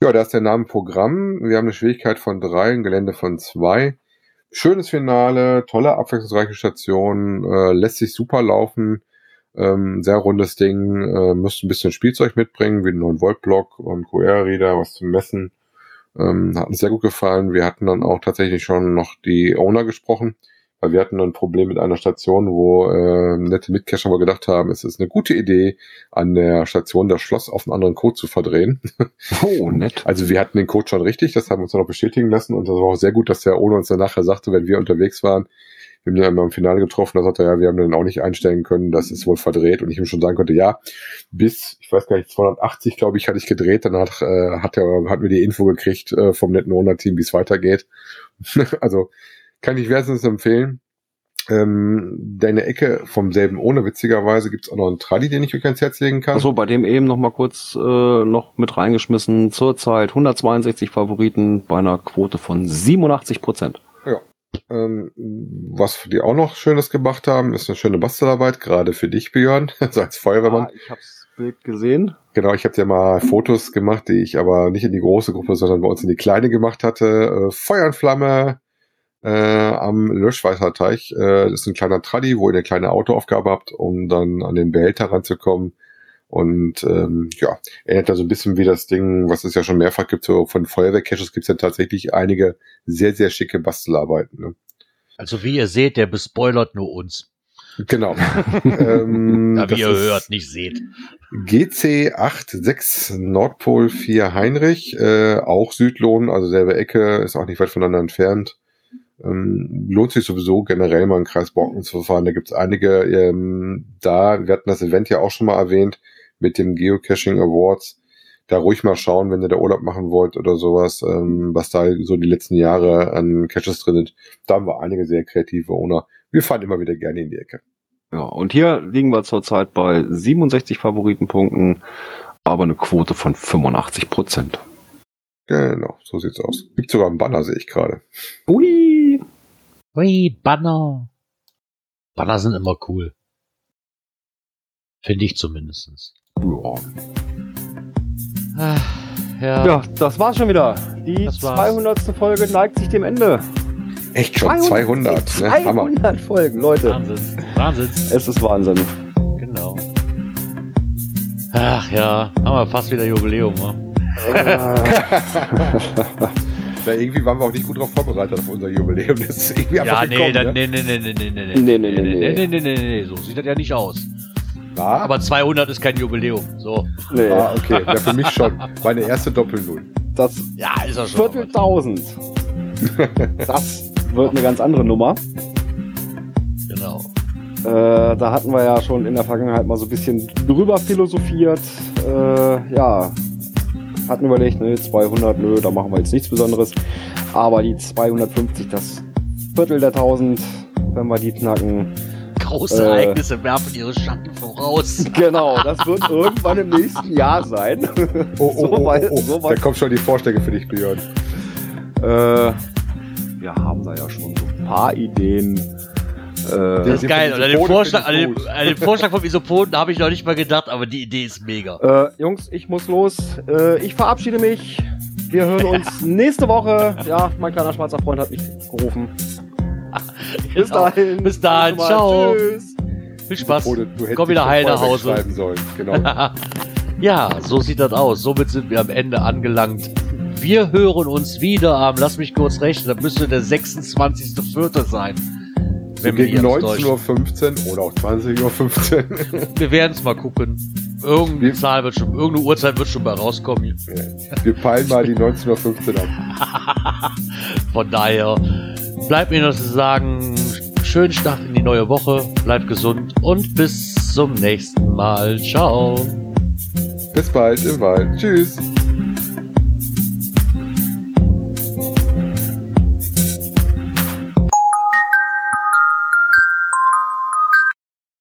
Ja, da ist der Name Programm. Wir haben eine Schwierigkeit von drei, ein Gelände von zwei. Schönes Finale, tolle, abwechslungsreiche Station, äh, lässt sich super laufen. Ähm, sehr rundes Ding, äh, müsst ein bisschen Spielzeug mitbringen, wie einen neuen Voltblock und QR-Reader, was zum Messen. Ähm, hat uns sehr gut gefallen. Wir hatten dann auch tatsächlich schon noch die Owner gesprochen, weil wir hatten ein Problem mit einer Station, wo äh, nette Mitcacher wohl gedacht haben, es ist eine gute Idee, an der Station das Schloss auf einen anderen Code zu verdrehen. oh, nett. Also wir hatten den Code schon richtig, das haben wir uns dann auch bestätigen lassen und das war auch sehr gut, dass der ohne uns dann nachher sagte, wenn wir unterwegs waren, wir haben den einmal im Finale getroffen, da sagte er, ja, wir haben den auch nicht einstellen können, das ist wohl verdreht und ich ihm schon sagen konnte, ja, bis, ich weiß gar nicht, 280, glaube ich, hatte ich gedreht, danach äh, hat er hat mir die Info gekriegt äh, vom netten Owner-Team, wie es weitergeht. also kann ich wärmstens empfehlen. Ähm, deine Ecke vom selben ohne, witzigerweise gibt's auch noch einen Tradi, den ich euch ans Herz legen kann. Achso, bei dem eben noch mal kurz äh, noch mit reingeschmissen. Zurzeit 162 Favoriten bei einer Quote von 87 Prozent. Ähm, was die auch noch Schönes gemacht haben, ist eine schöne Bastelarbeit, gerade für dich, Björn, so als Feuerwehrmann. Ah, ich hab's Bild gesehen. Genau, ich habe dir mal Fotos gemacht, die ich aber nicht in die große Gruppe, sondern bei uns in die kleine gemacht hatte. Äh, Feuer und Flamme äh, am Löschweißerteich. Äh, das ist ein kleiner Traddy, wo ihr eine kleine Autoaufgabe habt, um dann an den Behälter ranzukommen. Und ähm, ja, erinnert da so ein bisschen wie das Ding, was es ja schon mehrfach gibt, so von Feuerwehrcaches gibt es ja tatsächlich einige sehr, sehr schicke Bastelarbeiten. Ne? Also wie ihr seht, der bespoilert nur uns. Genau. ähm, Ja, wie ihr hört, nicht seht. GC86 Nordpol 4 Heinrich, äh, auch Südlohn, also selbe Ecke, ist auch nicht weit voneinander entfernt. Ähm, lohnt sich sowieso generell mal in Kreis Borken zu fahren. Da gibt's einige ähm, da, wir hatten das Event ja auch schon mal erwähnt mit dem Geocaching Awards. Da ruhig mal schauen, wenn ihr da Urlaub machen wollt oder sowas, ähm, was da so die letzten Jahre an Caches drin sind. Da haben wir einige sehr kreative Owner. Wir fahren immer wieder gerne in die Ecke. Ja, und hier liegen wir zurzeit bei 67 Favoritenpunkten, aber eine Quote von 85 Prozent. Genau, so sieht's aus. Gibt sogar einen Banner, sehe ich gerade. Ui! Ui, Banner. Banner sind immer cool. Finde ich zumindest. Ja. Ah, ja. Ja, das war's schon wieder. Die Das war's. 200. Folge neigt sich dem Ende. Echt schon 200, ne? Hammer. 200 Folgen, Leute. Wahnsinn. Wahnsinn. Es ist Wahnsinn. Genau. Ach ja, haben wir fast wieder Jubiläum, ne? Ja, irgendwie waren wir auch nicht gut darauf vorbereitet auf unser Jubiläum. Das ist irgendwie Ja, nee, gekommen, dann, ne? nee, nee, nee, nee, nee, nee, Nee, nee, nee, nee. nee, nee, nee, nee, so sieht das ja nicht aus. Na? Aber 200 ist kein Jubiläum, so. nee, Ah, okay. Ja, für mich schon. Meine erste Doppel-Null. das Ja, ist er schon. Vierteltausend. Das wird eine ganz andere Nummer. Genau. Äh, da hatten wir ja schon in der Vergangenheit mal so ein bisschen drüber philosophiert. Äh, ja, hatten überlegt, ne, 200, nö, da machen wir jetzt nichts Besonderes. Aber die 250, das Viertel der 1000, wenn wir die knacken. Große Äh. Ereignisse werfen ihre Schatten voraus. Genau, das wird irgendwann im nächsten Jahr sein. Oh, oh, So oh, weit- oh, oh. so Da weit- kommt schon die Vorschläge für dich, Björn. Äh, wir haben da ja schon so ein paar Ideen. Äh, Das ist geil. Und an den Vorschlag, an den, an den Vorschlag vom Isopoden habe ich noch nicht mal gedacht, aber die Idee ist mega. Äh, Jungs, ich muss los. Äh, ich verabschiede mich. Wir hören uns nächste Woche. Ja, mein kleiner schwarzer Freund hat mich gerufen. Bis Genau. dahin. Bis dahin. Ciao. Tschüss. Viel Spaß. Oder du hättest Komm wieder heil nach Hause. Genau. Ja, so sieht das aus. Somit sind wir am Ende angelangt. Wir hören uns wieder am, lass mich kurz rechnen, das müsste der 26.04. sein. So Wenn wir gegen hier uns 19.15 Uhr oder auch 20.15 Uhr. Wir werden es mal gucken. Irgendeine Wir- Zahl wird schon, irgendeine Uhrzeit wird schon mal rauskommen. Wir peilen mal die 19.15 Uhr ab. Von daher bleibt mir noch zu sagen, schönen Start in die neue Woche, bleibt gesund und bis zum nächsten Mal. Ciao. Bis bald im Wald. Tschüss.